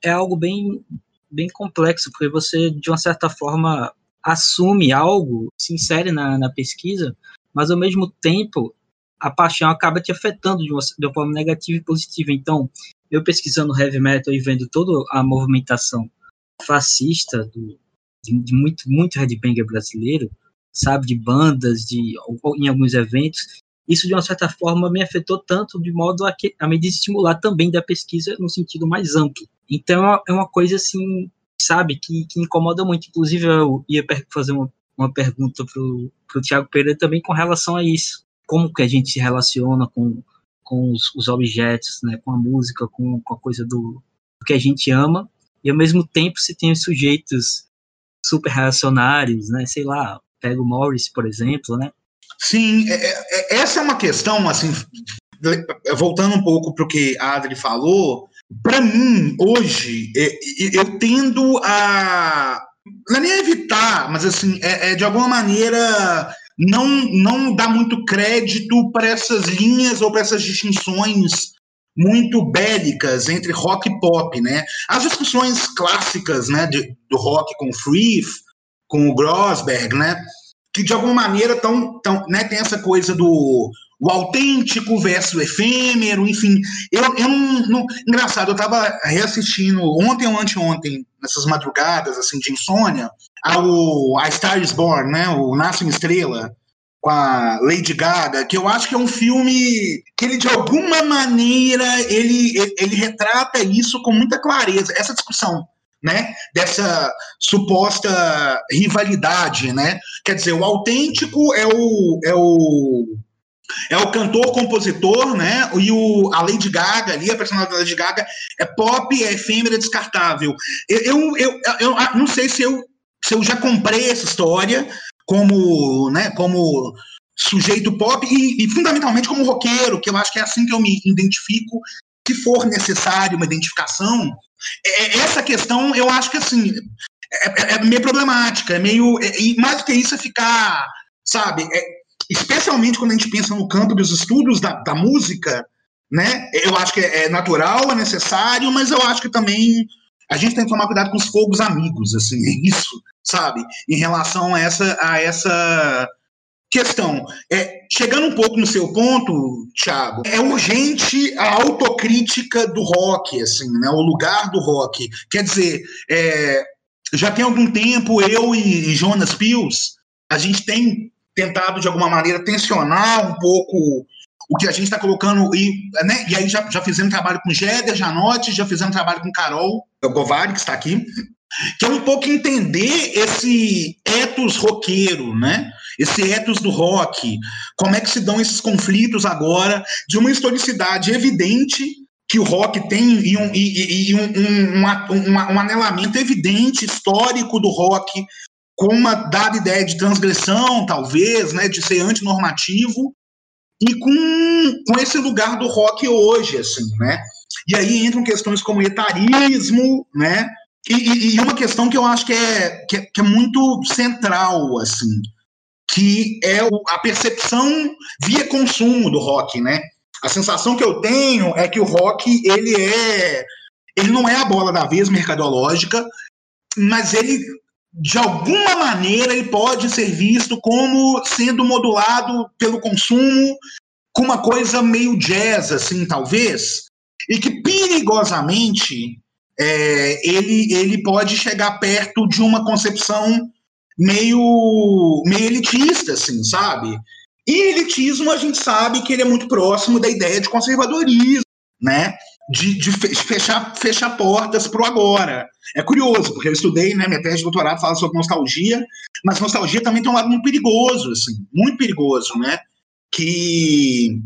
Speaker 1: é algo bem, bem complexo, porque você, de uma certa forma, assume algo, se insere na, na pesquisa, mas ao mesmo tempo a paixão acaba te afetando de uma, de uma forma negativa e positiva. Então, eu pesquisando heavy metal e vendo toda a movimentação fascista do, de, de muito, muito headbanger brasileiro, sabe, de bandas, de em alguns eventos, isso de uma certa forma me afetou tanto de modo a, que, a me desestimular também da pesquisa no sentido mais amplo. Então é uma coisa assim, sabe, que, que incomoda muito. Inclusive eu ia fazer uma, uma pergunta para o Tiago Pereira também com relação a isso. Como que a gente se relaciona com, com os, os objetos, né, com a música, com, com a coisa do, do que a gente ama, e ao mesmo tempo se tem os sujeitos super reacionários, né? Sei lá, pega o Morris, por exemplo, né?
Speaker 3: Sim, é, é, é essa é uma questão, assim, voltando um pouco para o que a Adri falou, para mim, hoje, é, eu tendo a. Não é nem evitar, mas assim, é, é de alguma maneira não, não dar muito crédito para essas linhas ou para essas distinções muito bélicas entre rock e pop, né? As discussões clássicas, né, de, do rock com o Frith, com o Grosberg, né, que de alguma maneira tão, tão, né, tem essa coisa do o autêntico versus o efêmero, enfim. Eu, eu não, não, Engraçado, eu estava reassistindo ontem ou anteontem, nessas madrugadas assim de insônia, ao A Star is Born, né? O Nasce uma Estrela, com a Lady Gaga, que eu acho que é um filme que ele de alguma maneira ele, ele, ele retrata isso com muita clareza, essa discussão, né, dessa suposta rivalidade, né? Quer dizer, o autêntico é o é o é o cantor, compositor, né? E o, a Lady Gaga ali, a personagem da Lady Gaga, é pop, é efêmera, descartável. Eu, eu, eu, eu, não sei se eu, eu já comprei essa história como, né, como sujeito pop e, e, fundamentalmente como roqueiro, que eu acho que é assim que eu me identifico. Se for necessário uma identificação, é, é essa questão eu acho que assim é, é, é meio problemática, é meio é, e mais do que isso é ficar, sabe, é, especialmente quando a gente pensa no campo dos estudos da, da música, né? Eu acho que é natural, é necessário, mas eu acho que também a gente tem que tomar cuidado com os fogos amigos, assim, é isso, sabe? Em relação a essa, a essa questão. É, chegando um pouco no seu ponto, Thiago, é urgente a autocrítica do rock, assim, né? O lugar do rock. Quer dizer, é, já tem algum tempo eu e Jonas Pius, a gente tem tentado de alguma maneira tensionar um pouco o que a gente está colocando, e, né, e aí já, já fizemos trabalho com Jéder, Janote, já fizemos trabalho com Carol Govari, que está aqui, que é um pouco entender esse ethos roqueiro, né? Esse ethos do rock, como é que se dão esses conflitos agora de uma historicidade evidente que o rock tem e um, e, e um, um, um, um, anelamento evidente histórico do rock com uma dada ideia de transgressão, talvez, né, de ser antinormativo, e com, com esse lugar do rock hoje, assim, né? E aí entram questões como etarismo, né? E, e, uma questão que eu acho que é, que é, que é muito central, assim, que é a percepção via consumo do rock, né? A sensação que eu tenho é que o rock, ele é ele não é a bola da vez mercadológica, mas ele de alguma maneira ele pode ser visto como sendo modulado pelo consumo com uma coisa meio jazz, assim, talvez, e que perigosamente é, ele, ele pode chegar perto de uma concepção meio, meio elitista, assim, sabe? E elitismo a gente sabe que ele é muito próximo da ideia de conservadorismo, né? De, de fechar, fechar portas para o agora. É curioso, porque eu estudei, né, minha tese de doutorado fala sobre nostalgia, mas nostalgia também tem um lado muito perigoso, assim, muito perigoso, né? Que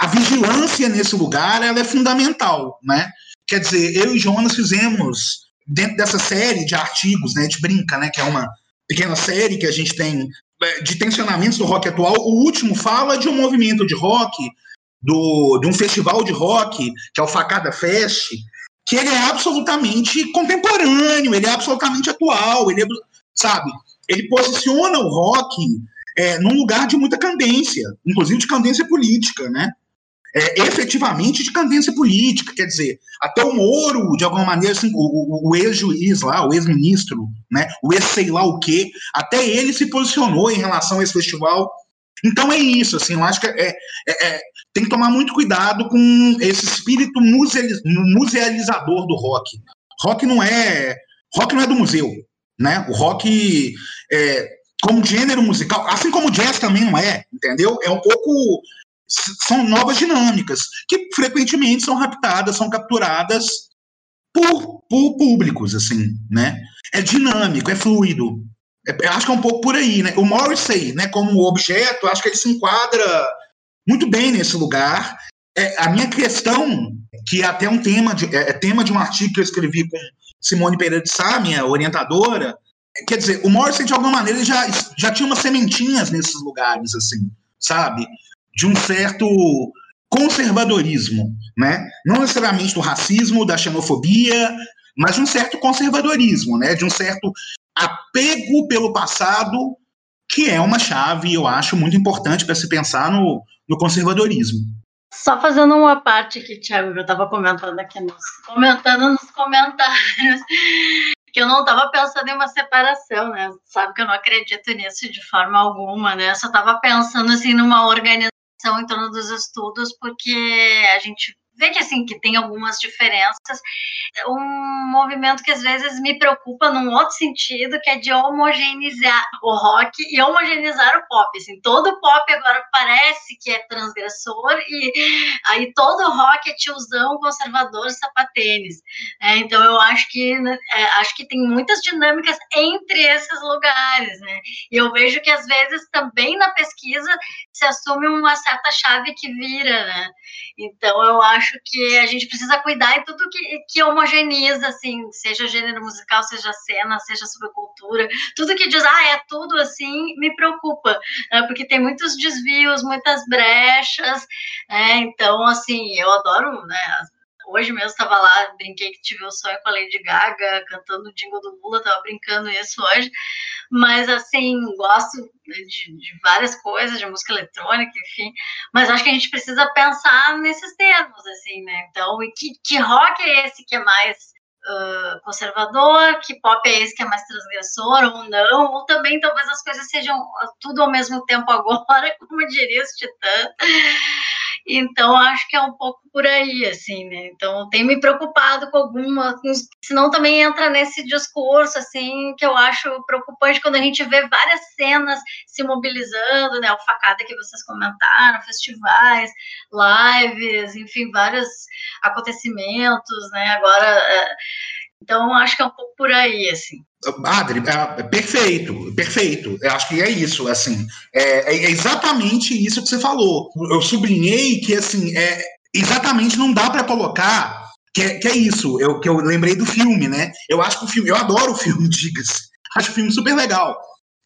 Speaker 3: a vigilância nesse lugar ela é fundamental, né? Quer dizer, eu e Jonas fizemos dentro dessa série de artigos, né? A gente brinca, né? Que é uma pequena série que a gente tem é, de tensionamentos do rock atual. O último fala de um movimento de rock, do, de um festival de rock, que é o Facada Fest, que ele é absolutamente contemporâneo, ele é absolutamente atual, ele é, sabe? Ele posiciona o rock é, num lugar de muita candência, inclusive de candência política, né? É, efetivamente de candência política, quer dizer, até o Moro, de alguma maneira, assim, o, o, o ex-juiz lá, o ex-ministro, né, o ex-sei lá o quê, até ele se posicionou em relação a esse festival. Então é isso, assim, eu acho que é, é, é tem que tomar muito cuidado com esse espírito musealizador do rock. Rock não é rock não é do museu, né? O rock é, como gênero musical, assim como o jazz também não é, entendeu? É um pouco são novas dinâmicas que frequentemente são raptadas, são capturadas por, por públicos, assim, né? É dinâmico, é fluido. É, acho que é um pouco por aí, né? O Morrissey, né, como objeto, acho que ele se enquadra muito bem nesse lugar. É, a minha questão, que é até um tema de, é, é tema de um artigo que eu escrevi com Simone Pereira de Sá, minha orientadora, quer dizer, o Morrison, de alguma maneira, já, já tinha umas sementinhas nesses lugares, assim, sabe? De um certo conservadorismo, né? Não necessariamente do racismo, da xenofobia, mas de um certo conservadorismo, né? De um certo apego pelo passado, que é uma chave, eu acho, muito importante para se pensar no, no conservadorismo.
Speaker 5: Só fazendo uma parte que, Thiago, eu estava comentando aqui nos, comentando nos comentários, que eu não estava pensando em uma separação, né? Sabe que eu não acredito nisso de forma alguma, né? Eu só estava pensando assim numa organização em torno dos estudos, porque a gente vê que assim que tem algumas diferenças. Um movimento que às vezes me preocupa num outro sentido, que é de homogeneizar o rock e homogeneizar o pop. Assim, todo pop agora parece que é transgressor e aí todo rock é tiozão, conservador, sapatênis. É, então eu acho que né, é, acho que tem muitas dinâmicas entre esses lugares, né? E eu vejo que às vezes também na pesquisa se assume uma certa chave que vira, né? Então eu acho que a gente precisa cuidar em tudo que, que homogeneiza, assim, seja gênero musical, seja cena, seja subcultura, tudo que diz, ah, é tudo assim, me preocupa, né? porque tem muitos desvios, muitas brechas, né? Então, assim, eu adoro, né? Hoje mesmo estava lá, brinquei que tive o um sonho com a Lady Gaga, cantando o jingle do Lula, estava brincando isso hoje. Mas, assim, gosto de, de, várias coisas, de música eletrônica, enfim. Mas acho que a gente precisa pensar nesses termos, assim, né? Então, que, que rock é esse que é mais Uh, conservador, que pop é esse que é mais transgressor ou não, ou também talvez as coisas sejam tudo ao mesmo tempo agora, *laughs* como diria os titãs. Então, acho que é um pouco por aí, assim, né? Então, tenho me preocupado com algumas, senão também entra nesse discurso, assim, que eu acho preocupante quando a gente vê várias cenas se mobilizando, né? O facada que vocês comentaram, festivais, lives, enfim, vários acontecimentos, né? Agora, é, então, acho que é um pouco por aí, assim.
Speaker 3: Adri, é, perfeito, perfeito. Eu acho que é isso, assim, é, é, exatamente isso que você falou. Eu sublinhei que, assim, é, exatamente não dá para colocar que é, que é isso, eu, que eu lembrei do filme, né? Eu acho que o filme, eu adoro o filme, *laughs* diga-se. Acho o filme super legal.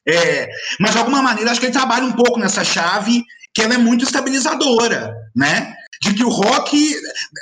Speaker 3: É, mas de alguma maneira acho que ele trabalha um pouco nessa chave que ela é muito estabilizadora, né? De que o rock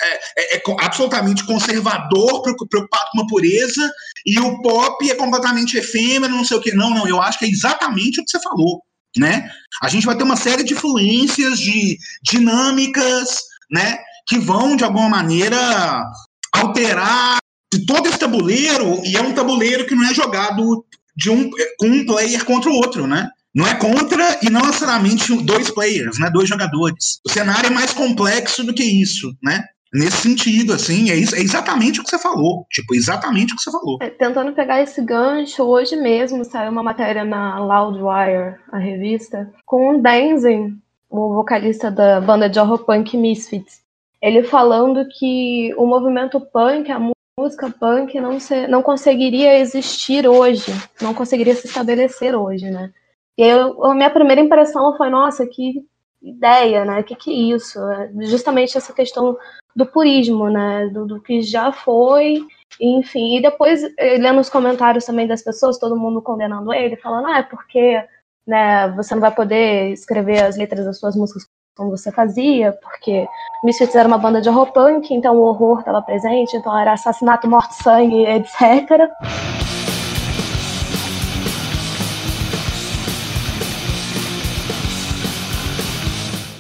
Speaker 3: é, é, é absolutamente conservador, preocupado com uma pureza, e o pop é completamente efêmero, não sei o que. Não, não, eu acho que é exatamente o que você falou. Né? A gente vai ter uma série de influências, de dinâmicas, né, que vão, de alguma maneira, alterar todo esse tabuleiro, e é um tabuleiro que não é jogado de um, com um player contra o outro, né? Não é contra e não necessariamente dois players, né? Dois jogadores. O cenário é mais complexo do que isso, né? Nesse sentido, assim, é, é exatamente o que você falou. Tipo, exatamente o que você falou.
Speaker 4: É, tentando pegar esse gancho, hoje mesmo saiu uma matéria na Loudwire, a revista, com o Denzin, o vocalista da banda de horror punk Misfits. Ele falando que o movimento punk, a música punk, não, se, não conseguiria existir hoje, não conseguiria se estabelecer hoje, né? E aí, eu, a minha primeira impressão foi, nossa, que ideia, né? O que, que é isso? É justamente essa questão do purismo, né? Do, do, que já foi, enfim. E depois, eh, lendo os comentários também das pessoas, todo mundo condenando ele, falando, ah, é porque né, você não vai poder escrever as letras das suas músicas como você fazia, porque Misfits era uma banda de horror punk, então o horror estava presente, então era assassinato, morte, sangue, etc.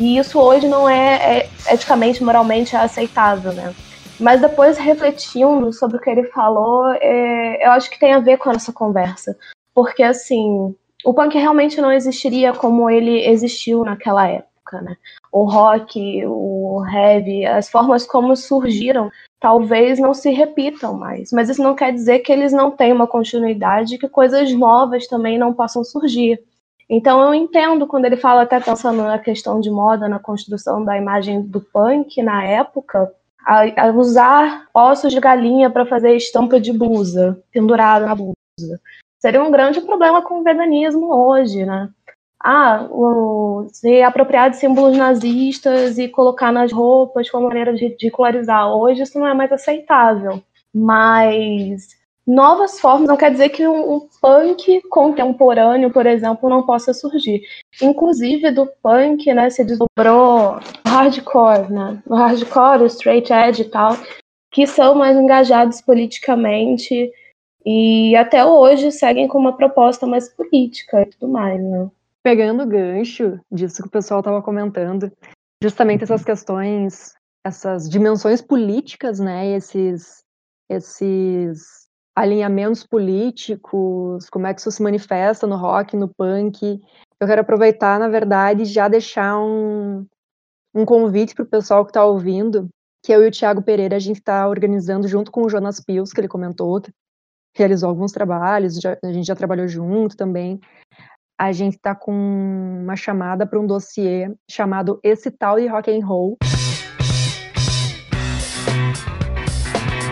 Speaker 4: E isso hoje não é, é eticamente, moralmente aceitável, né? Mas depois, refletindo sobre o que ele falou, é, eu acho que tem a ver com essa conversa. Porque, assim, o punk realmente não existiria como ele existiu naquela época, né? O rock, o heavy, as formas como surgiram, talvez não se repitam mais. Mas isso não quer dizer que eles não têm uma continuidade, que coisas novas também não possam surgir. Então eu entendo quando ele fala, até pensando na questão de moda, na construção da imagem do punk na época, a, a usar ossos de galinha para fazer estampa de blusa, pendurada na blusa. Seria um grande problema com o veganismo hoje, né? Ah, o, se apropriar de símbolos nazistas e colocar nas roupas como maneira de ridicularizar. Hoje isso não é mais aceitável. Mas novas formas, não quer dizer que um, um, punk contemporâneo, por exemplo, não possa surgir. Inclusive do punk, né, se desdobrou o hardcore, né? O hardcore, o straight edge e tal, que são mais engajados politicamente e até hoje seguem com uma proposta mais política e tudo mais, né?
Speaker 2: Pegando o gancho disso que o pessoal estava comentando, justamente essas questões, essas dimensões políticas, né, esses esses alinhamentos políticos, como é que isso se manifesta no rock, no punk. Eu quero aproveitar, na verdade, já deixar um, um convite para o pessoal que está ouvindo, que eu e o Thiago Pereira a gente está organizando junto com o Jonas Pius, que ele comentou, que realizou alguns trabalhos, já, a gente já trabalhou junto também. A gente está com uma chamada para um dossiê chamado Esse Tal de Rock and Roll.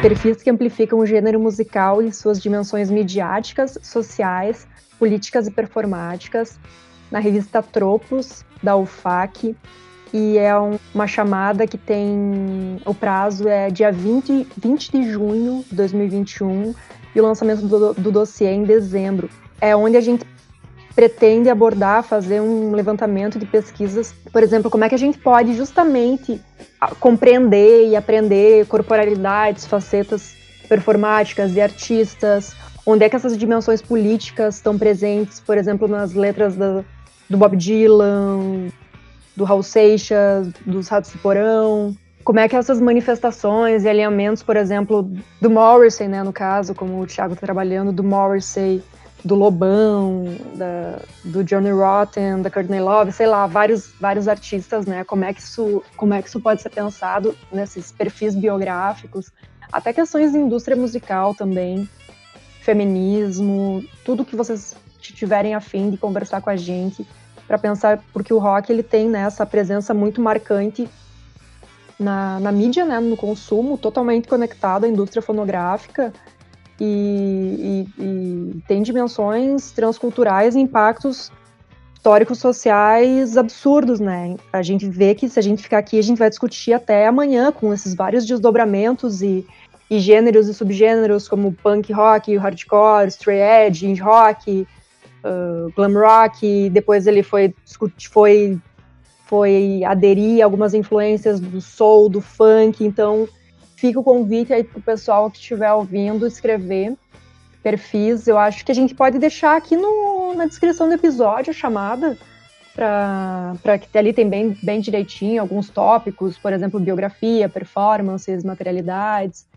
Speaker 2: Perfis que amplificam o gênero musical em suas dimensões midiáticas, sociais, políticas e performáticas, na revista Tropos, da UFAC, e é um, uma chamada que tem. O prazo é dia 20, 20 de junho de 2021 e o lançamento do, do dossiê é em dezembro. É onde a gente pretende abordar, fazer um levantamento de pesquisas, por exemplo, como é que a gente pode justamente compreender e aprender corporalidades, facetas performáticas de artistas, onde é que essas dimensões políticas estão presentes, por exemplo, nas letras do Bob Dylan, do Raul Seixas, dos Ratos do Porão, como é que essas manifestações e alinhamentos, por exemplo, do Morrissey, né, no caso, como o Thiago está trabalhando, do Morrissey, do Lobão, da, do Johnny Rotten, da Courtney Love, sei lá, vários, vários artistas, né, como é, que isso, como é que isso pode ser pensado nesses perfis biográficos, até questões de indústria musical também, feminismo, tudo que vocês tiverem a fim de conversar com a gente, para pensar, porque o rock ele tem né, essa presença muito marcante na, na mídia, né, no consumo, totalmente conectado à indústria fonográfica e, e, e tem dimensões transculturais e impactos históricos sociais absurdos, né? A gente vê que se a gente ficar aqui, a gente vai discutir até amanhã com esses vários desdobramentos e, e gêneros e subgêneros como punk rock, hardcore, straight edge, indie rock, uh, glam rock, depois ele foi, foi, foi aderir a algumas influências do soul, do funk, então fica o convite aí para o pessoal que estiver ouvindo escrever perfis. Eu acho que a gente pode deixar aqui no, na descrição do episódio a chamada para que ali tem bem, bem direitinho alguns tópicos, por exemplo, biografia, performances, materialidades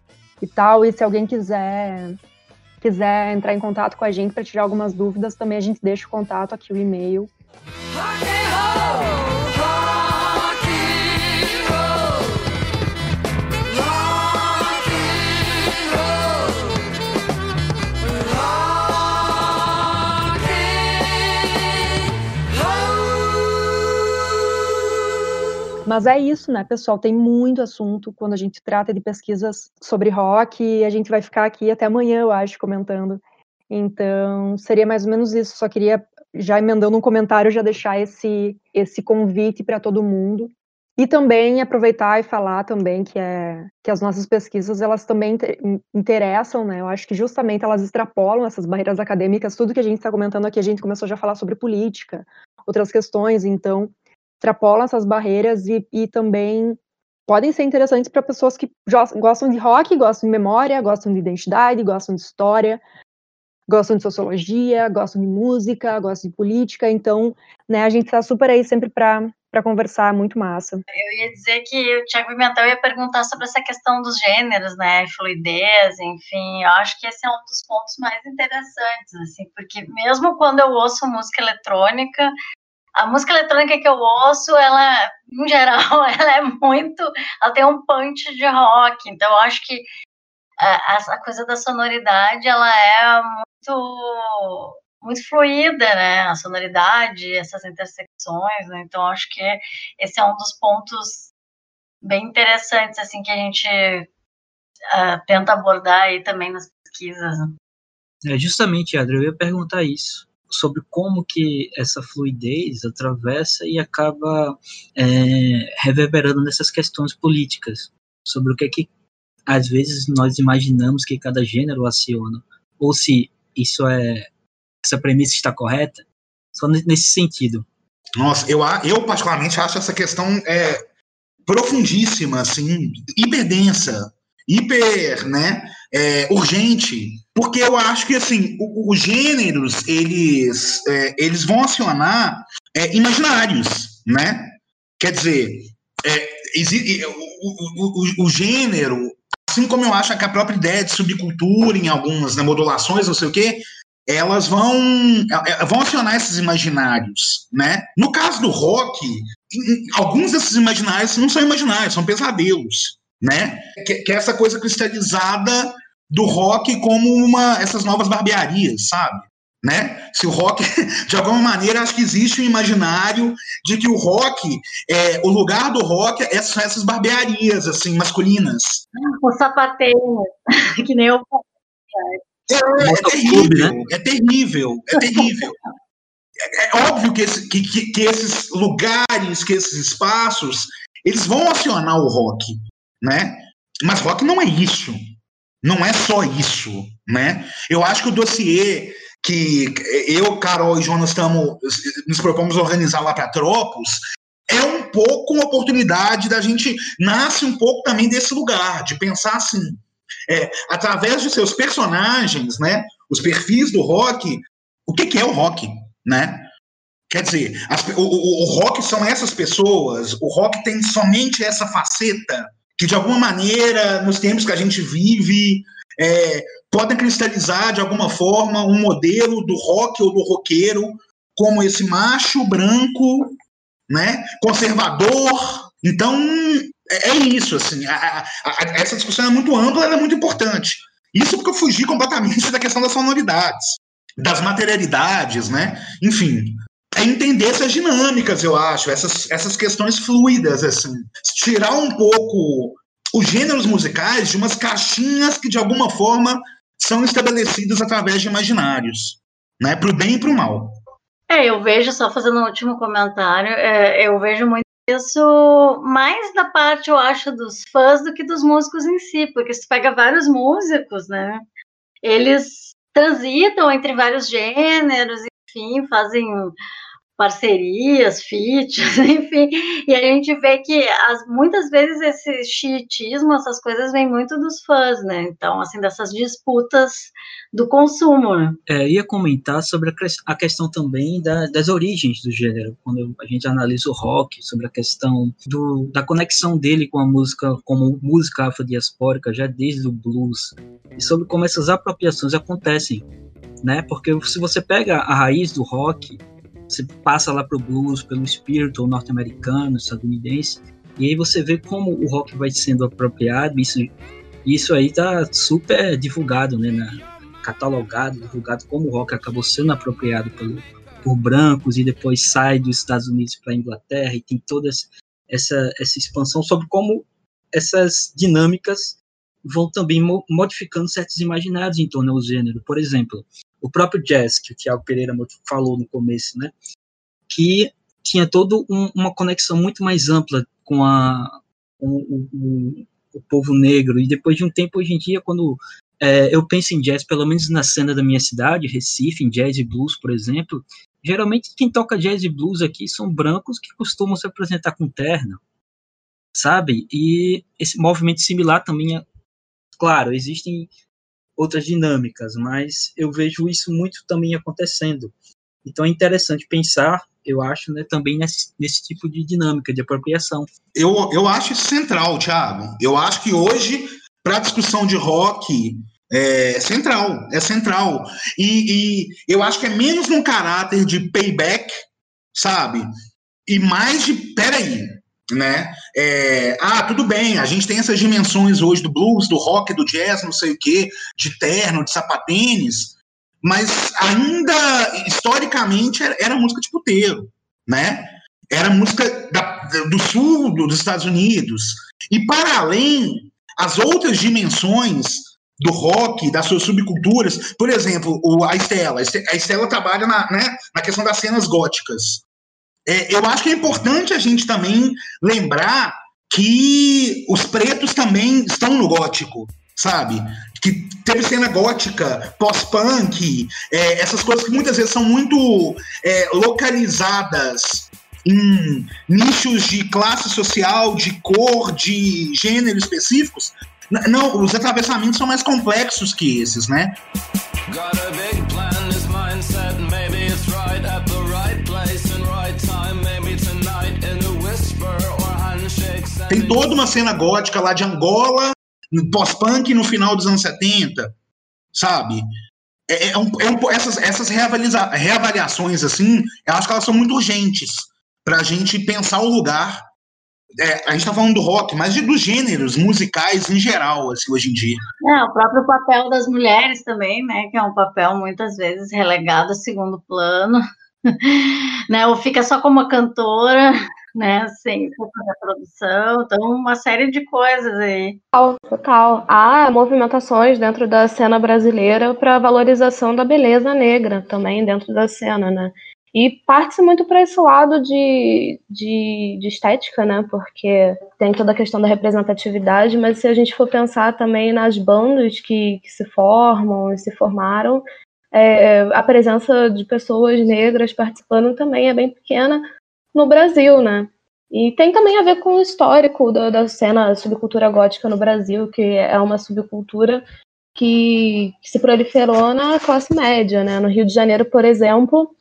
Speaker 2: e tal. E se alguém quiser quiser entrar em contato com a gente para tirar algumas dúvidas, também a gente deixa o contato aqui, o e-mail. Mas é isso, né, pessoal? Tem muito assunto quando a gente trata de pesquisas sobre rock a gente vai ficar aqui até amanhã, eu acho, comentando. Então, seria mais ou menos isso. Só queria, já emendando um comentário, já deixar esse, esse convite para todo mundo. E também aproveitar e falar também que, é, que as nossas pesquisas, elas também interessam, né? Eu acho que justamente elas extrapolam essas barreiras acadêmicas. Tudo que a gente está comentando aqui, a gente começou já a falar sobre política, outras questões. Então, extrapolam essas barreiras e, e também podem ser interessantes para pessoas que gostam de rock, gostam de memória, gostam de identidade, gostam de história, gostam de sociologia, gostam de música, gostam de política. Então, né, a gente está super aí sempre para para conversar, muito massa.
Speaker 5: Eu ia dizer que o Tiago Pimentel ia perguntar sobre essa questão dos gêneros, né, fluidez, enfim, eu acho que esse é um dos pontos mais interessantes, assim, porque mesmo quando eu ouço música eletrônica, a música eletrônica que eu ouço, ela, em geral, *laughs* ela é muito. Ela tem um punch de rock, então eu acho que a, a coisa da sonoridade, ela é muito. Muito fluida, né? A sonoridade, essas intersecções, né? Então, acho que esse é um dos pontos bem interessantes, assim, que a gente uh, tenta abordar aí também nas pesquisas.
Speaker 1: Né? É, justamente, Adri, eu ia perguntar isso sobre como que essa fluidez atravessa e acaba é, reverberando nessas questões políticas, sobre o que é que às vezes nós imaginamos que cada gênero aciona, ou se isso é essa premissa está correta, só nesse sentido.
Speaker 3: Nossa, eu, eu particularmente acho essa questão é, profundíssima, assim, hiperdensa, hiper, né, é, urgente, porque eu acho que assim os gêneros eles é, eles vão acionar é, imaginários, né? Quer dizer, é, o, o, o, gênero, assim como eu acho que a própria ideia de subcultura em algumas né, modulações, não sei o quê, elas vão é, é, vão acionar esses imaginários, né? No caso do rock, alguns desses imaginários não são imaginários, são pesadelos, né? Que, que é essa coisa cristalizada do rock como uma essas novas barbearias, sabe? Né? Se o rock, *laughs* de alguma maneira, acho que existe um imaginário de que o rock, é, o lugar do rock é são essas barbearias, assim, masculinas.
Speaker 5: O sapateiro, *laughs* que nem eu
Speaker 3: é, é, é terrível, né? é terrível, é terrível. É, é óbvio que, esse, que, que, que, esses lugares, que esses espaços, eles vão acionar o rock, né? Mas rock não é isso. Não é só isso, né? Eu acho que o dossiê que eu, Carol e Jonas estamos nos propomos organizar lá para Tropos é um pouco uma oportunidade da gente nasce um pouco também desse lugar de pensar assim, é, através de seus personagens, né? Os perfis do rock, o que, que é o rock, né? Quer dizer, as, o, o, o rock são essas pessoas, o rock tem somente essa faceta que, de alguma maneira, nos tempos que a gente vive, é, podem cristalizar de alguma forma um modelo do rock ou do roqueiro como esse macho branco, né, conservador. Então é, é isso, assim. A, a, a, essa discussão é muito ampla, ela é muito importante. Isso porque eu fugi completamente *laughs* da questão das sonoridades, das materialidades, né? Enfim, é entender essas dinâmicas, eu acho, essas, essas questões fluidas, assim. Tirar um pouco os gêneros musicais de umas caixinhas que, de alguma forma, são estabelecidas através de imaginários, né? Para o bem e para o mal.
Speaker 5: É, eu vejo, só fazendo um último comentário, é, eu vejo muito isso mais da parte, eu acho, dos fãs do que dos músicos em si, porque se pega vários músicos, né? Eles transitam entre vários gêneros, enfim, fazem parcerias, feats, *laughs* enfim, e a gente vê que as, muitas vezes esse chiitismo, essas coisas vêm muito dos fãs, né? Então, assim, dessas disputas do consumo. Né?
Speaker 1: É, ia comentar sobre a, questão também da, das origens do gênero, quando a gente analisa o rock, sobre a questão do, da conexão dele com a música, como música afrodiaspórica, já desde o blues, e sobre como essas apropriações acontecem, né? Porque se você pega a raiz do rock, você passa lá pro blues, pelo espírito norte-americano, estadunidense, e aí você vê como o rock vai sendo apropriado, isso, isso aí tá super divulgado, né, na, catalogado, divulgado como o rock acabou sendo apropriado pelo, por brancos e depois sai dos Estados Unidos para a Inglaterra e tem toda essa, essa expansão sobre como essas dinâmicas vão também modificando certos imaginários em torno ao gênero. Por exemplo, o próprio jazz, que o Tiago Pereira falou no começo, né? Que tinha toda um, uma conexão muito mais ampla com, a, com o, o, o, povo negro. E depois de um tempo, hoje em dia, quando é, eu penso em jazz, pelo menos na cena da minha cidade, Recife, em jazz e blues, por exemplo, geralmente quem toca jazz e blues aqui são brancos que costumam se apresentar com terno, sabe? E esse movimento similar também, é, claro, existem outras dinâmicas, mas eu vejo isso muito também acontecendo. Então é interessante pensar, eu acho, né, também nesse, nesse tipo de dinâmica de apropriação.
Speaker 3: Eu, eu acho isso central, Thiago. Eu acho que hoje, para a discussão de rock, é central, é central. E, e eu acho que é menos num caráter de payback, sabe? E mais de, peraí, né? É, ah, tudo bem, a gente tem essas dimensões hoje do blues, do rock, do jazz, não sei o quê, de terno, de sapatênis, mas ainda historicamente era, era música de puteiro, né? Era música da, do sul dos Estados Unidos. E para além, as outras dimensões do rock, das suas subculturas, por exemplo, o, a Estela, a Estela trabalha na, né, na questão das cenas góticas. É, eu acho que é importante a gente também lembrar que os pretos também estão no gótico, sabe? Que teve cena gótica, pós-punk, é, essas coisas que muitas vezes são muito é, localizadas em nichos de classe social, de cor, de gênero específicos. Não, os atravessamentos são mais complexos que esses, né? Got a big plan, Tem toda uma cena gótica lá de Angola, pós-punk no final dos anos 70, sabe? É, é, um, é um, essas essas reavaliações, assim, eu acho que elas são muito urgentes para a gente pensar o lugar é, a gente tá falando do rock, mas de, dos gêneros musicais em geral, assim, hoje em dia.
Speaker 5: É, o próprio papel das mulheres também, né? Que é um papel muitas vezes relegado a segundo plano, *laughs* né? Ou fica só como cantora, né? Sem fazer a produção, então uma série de coisas aí.
Speaker 4: Total, total. Há movimentações dentro da cena brasileira para valorização da beleza negra também dentro da cena, né? E parte-se muito para esse lado de, de, de, estética, né? Porque tem toda a questão da representatividade, mas se a gente for pensar também nas bandas que, que se formam e se formaram, é, a presença de pessoas negras participando também é bem pequena no Brasil, né? E tem também a ver com o histórico da, da cena subcultura gótica no Brasil, que é uma subcultura que, que se proliferou na classe média, né? No Rio de Janeiro, por exemplo,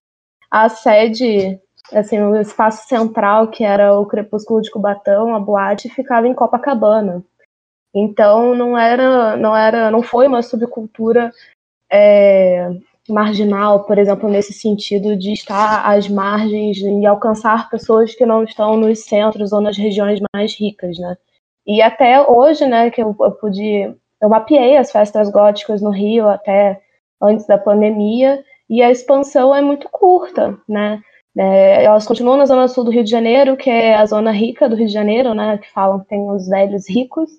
Speaker 4: a sede, assim, o espaço central, que era o Crepúsculo de Cubatão, a boate, ficava em Copacabana. Então não era, não era, não foi uma subcultura é, marginal, por exemplo, nesse sentido de estar às margens e alcançar pessoas que não estão nos centros ou nas regiões mais ricas, né? E até hoje, né, que eu, eu pude, eu mapeei as festas góticas no Rio até antes da pandemia e a expansão é muito curta, né? É, elas continuam na zona sul do Rio de Janeiro, que é a zona rica do Rio de Janeiro, né? Que falam que tem os velhos ricos,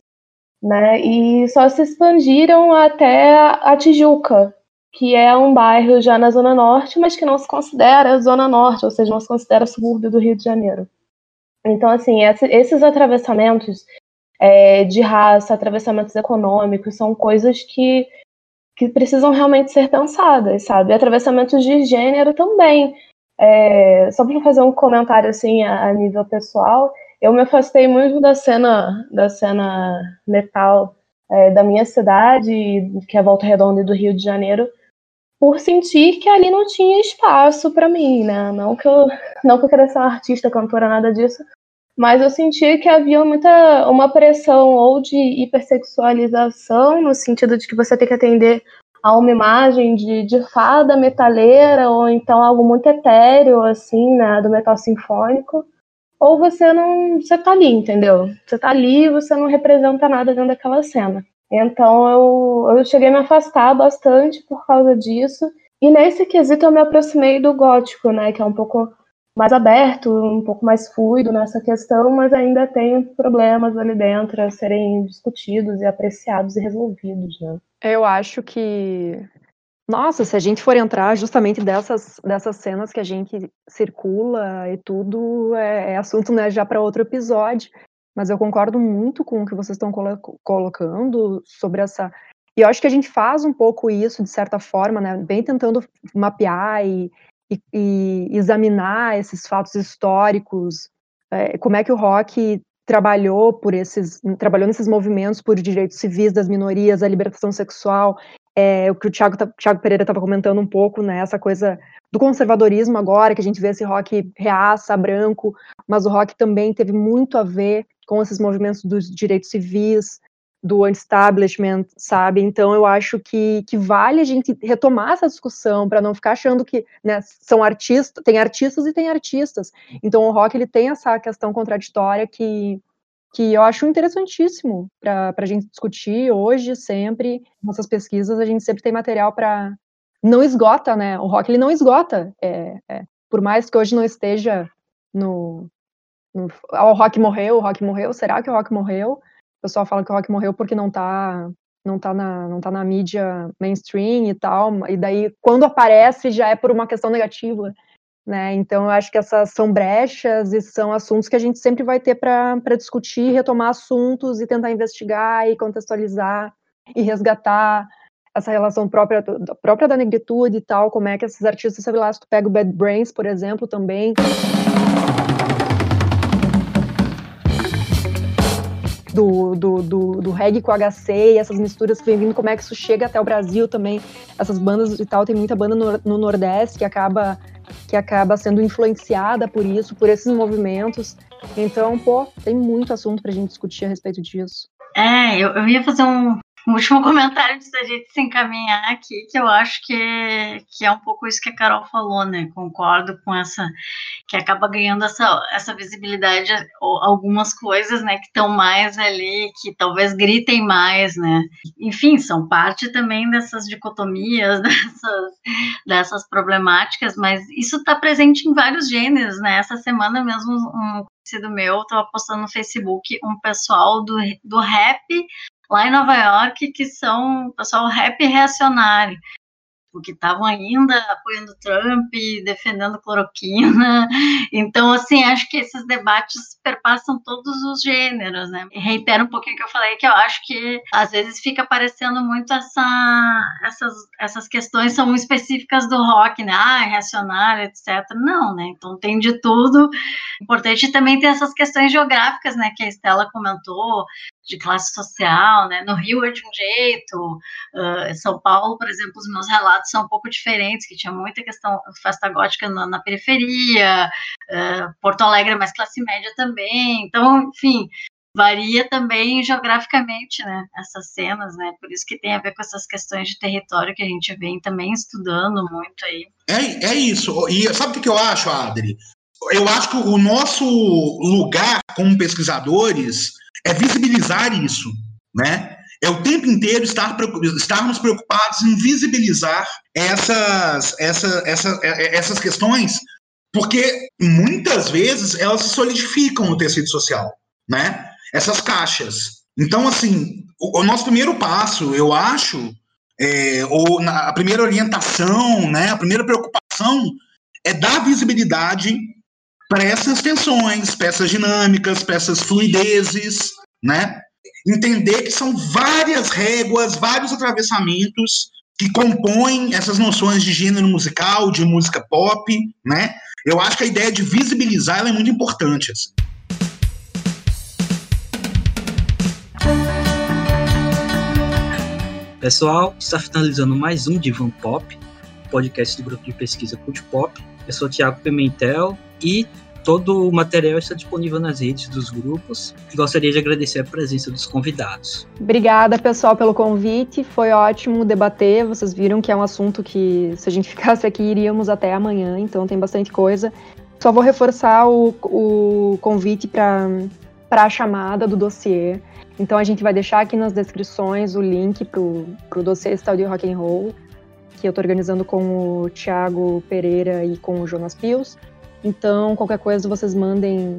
Speaker 4: né? E só se expandiram até a Tijuca, que é um bairro já na zona norte, mas que não se considera zona norte, ou seja, não se considera subúrbio do Rio de Janeiro. Então, assim, esses atravessamentos é, de raça, atravessamentos econômicos, são coisas que que precisam realmente ser pensadas, sabe? Atravessamentos de gênero também. É, só para fazer um comentário assim a, a, nível pessoal, eu me afastei muito da cena da cena metal é, da minha cidade, que é Volta Redonda e do Rio de Janeiro, por sentir que ali não tinha espaço para mim, né? Não que eu não que eu queria ser uma artista, cantora, nada disso, mas eu senti que havia muita uma pressão ou de hipersexualização, no sentido de que você tem que atender a uma imagem de, de fada metaleira, ou então algo muito etéreo, assim, né, do metal sinfônico, ou você não. Você tá ali, entendeu? Você tá ali você não representa nada dentro daquela cena. Então eu, eu cheguei a me afastar bastante por causa disso. E nesse quesito eu me aproximei do gótico, né? Que é um pouco mais aberto, um pouco mais fluido nessa questão, mas ainda tem problemas ali dentro a serem discutidos e apreciados e resolvidos, né?
Speaker 2: Eu acho que nossa, se a gente for entrar justamente dessas, dessas cenas que a gente circula e tudo, é, é assunto né, já para outro episódio. Mas eu concordo muito com o que vocês estão colo colocando sobre essa. E eu acho que a gente faz um pouco isso, de certa forma, né? Bem tentando mapear e, e, e examinar esses fatos históricos, é, como é que o rock trabalhou por esses, trabalhou nesses movimentos por direitos civis das minorias, a libertação sexual, é, o que o Thiago, Thiago Pereira estava comentando um pouco, né, essa coisa do conservadorismo agora, que a gente vê esse rock reaça, branco, mas o rock também teve muito a ver com esses movimentos dos direitos civis, do establishment, sabe? Então eu acho que, que vale a gente retomar essa discussão para não ficar achando que né, são artistas, tem artistas e tem artistas. Então o rock ele tem essa questão contraditória que, que eu acho interessantíssimo para a gente discutir hoje, sempre. Nossas pesquisas, a gente sempre tem material para. Não esgota, né? O rock ele não esgota. É, é, por mais que hoje não esteja no, o rock morreu, o rock morreu. Será que o rock morreu? pessoal fala que o rock morreu porque não tá não tá na não tá na mídia mainstream e tal, e daí quando aparece já é por uma questão negativa, né? Então eu acho que essas são brechas e são assuntos que a gente sempre vai ter para discutir, retomar assuntos e tentar investigar e contextualizar e resgatar essa relação própria, própria da negritude e tal, como é que esses artistas, sei lá, se tu pega o Bad Brains, por exemplo, também do, do, do, do reggae com HC e essas misturas que vem vindo, como é que isso chega até o Brasil também. Essas bandas e tal, tem muita banda no, no Nordeste que acaba, que acaba sendo influenciada por isso, por esses movimentos. Então, pô, tem muito assunto pra gente discutir a respeito disso.
Speaker 5: É, eu, eu ia fazer um, um último *laughs* comentário antes da gente se encaminhar aqui, que eu acho que, que é um pouco isso que a Carol falou, né? Concordo com essa, que acaba ganhando essa, essa visibilidade, algumas coisas, né, que estão mais ali, que talvez gritem mais, né? Enfim, são parte também dessas dicotomias, *laughs* dessas, dessas problemáticas, mas isso está presente em vários gêneros, né? Essa semana mesmo, um conhecido meu estava postando no Facebook um pessoal do, do rap lá em Nova York, que são pessoal rap reacionário que estavam ainda apoiando Trump, defendendo cloroquina. *laughs* Então, assim, acho que esses debates perpassam todos os gêneros, né? E reitero um pouquinho que eu falei, que eu acho que às vezes fica parecendo muito essa, essas, essas questões são específicas do rock, né? Ah, é reacionário, etc. Não, né? Então tem de tudo. Importante também ter essas questões geográficas, né? Que a Estela comentou, de classe social, né? No Rio é de um jeito, uh, São Paulo, por exemplo, os meus relatos são um pouco diferentes, que tinha muita questão festa gótica na, na periferia, uh, Porto Alegre é mais classe média também, então, enfim, varia também geograficamente, né, essas cenas, né, por isso que tem a ver com essas questões de território que a gente vem também estudando muito aí.
Speaker 3: É, é isso, e sabe o que eu acho, Adri? Eu acho que o nosso lugar como pesquisadores é visibilizar isso, né? É o tempo inteiro estar, estarmos preocupados em visibilizar essas, essa, essa, é, é, essas questões, porque muitas vezes elas se solidificam no tecido social, né? Essas caixas. Então, assim, o, o nosso primeiro passo, eu acho, é, ou na, a primeira orientação, né, a primeira preocupação é dar visibilidade essas tensões, essas dinâmicas, essas fluidezes, né? Entender que são várias réguas, vários atravessamentos que compõem essas noções de gênero musical, de música pop, né? Eu acho que a ideia de visibilizar é muito importante. Assim.
Speaker 1: Pessoal, está finalizando mais um Divan Pop, podcast do grupo de pesquisa Cult Pop. Eu sou o Thiago Pimentel e todo o material está disponível nas redes dos grupos. Gostaria de agradecer a presença dos convidados.
Speaker 2: Obrigada, pessoal, pelo convite. Foi ótimo debater. Vocês viram que é um assunto que, se a gente *laughs* ficasse aqui, iríamos até amanhã, então tem bastante coisa. Só vou reforçar o, o convite para a chamada do dossiê. Então a gente vai deixar aqui nas descrições o link para o dossiê de Rock and Roll, que eu estou organizando com o Thiago Pereira e com o Jonas Pius. Então, qualquer coisa, vocês mandem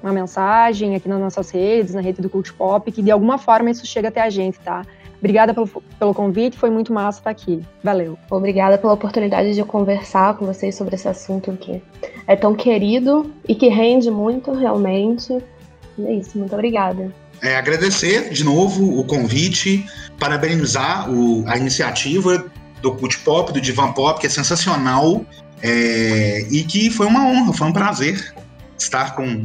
Speaker 2: uma mensagem aqui nas nossas redes, na rede do Cult Pop, que de alguma forma isso chega até a gente, tá? Obrigada pelo, pelo convite, foi muito massa estar aqui. Valeu.
Speaker 4: Obrigada pela oportunidade de conversar com vocês sobre esse assunto que é tão querido e que rende muito, realmente. é isso, muito obrigada.
Speaker 3: É, agradecer de novo o convite, parabenizar o, a iniciativa do Cult Pop, do Divan Pop, que é sensacional. É, e que foi uma honra, foi um prazer estar com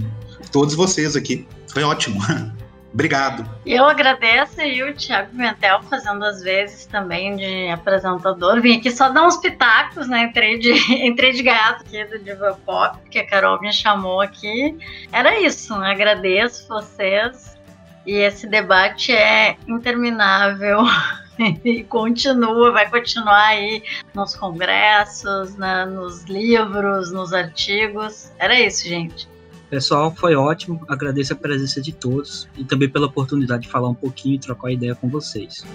Speaker 3: todos vocês aqui. Foi ótimo. *laughs* Obrigado.
Speaker 5: Eu agradeço e o Thiago Pimentel fazendo as vezes também de apresentador. Vim aqui só dar uns pitacos, né? Entrei de, *laughs* entrei de gato aqui do Diva Pop, que a Carol me chamou aqui. Era isso, né? agradeço vocês. E esse debate é interminável. *laughs* *laughs* e continua, vai continuar aí nos congressos, né, nos livros, nos artigos. Era isso, gente.
Speaker 1: Pessoal, foi ótimo. Agradeço a presença de todos e também pela oportunidade de falar um pouquinho e trocar ideia com vocês.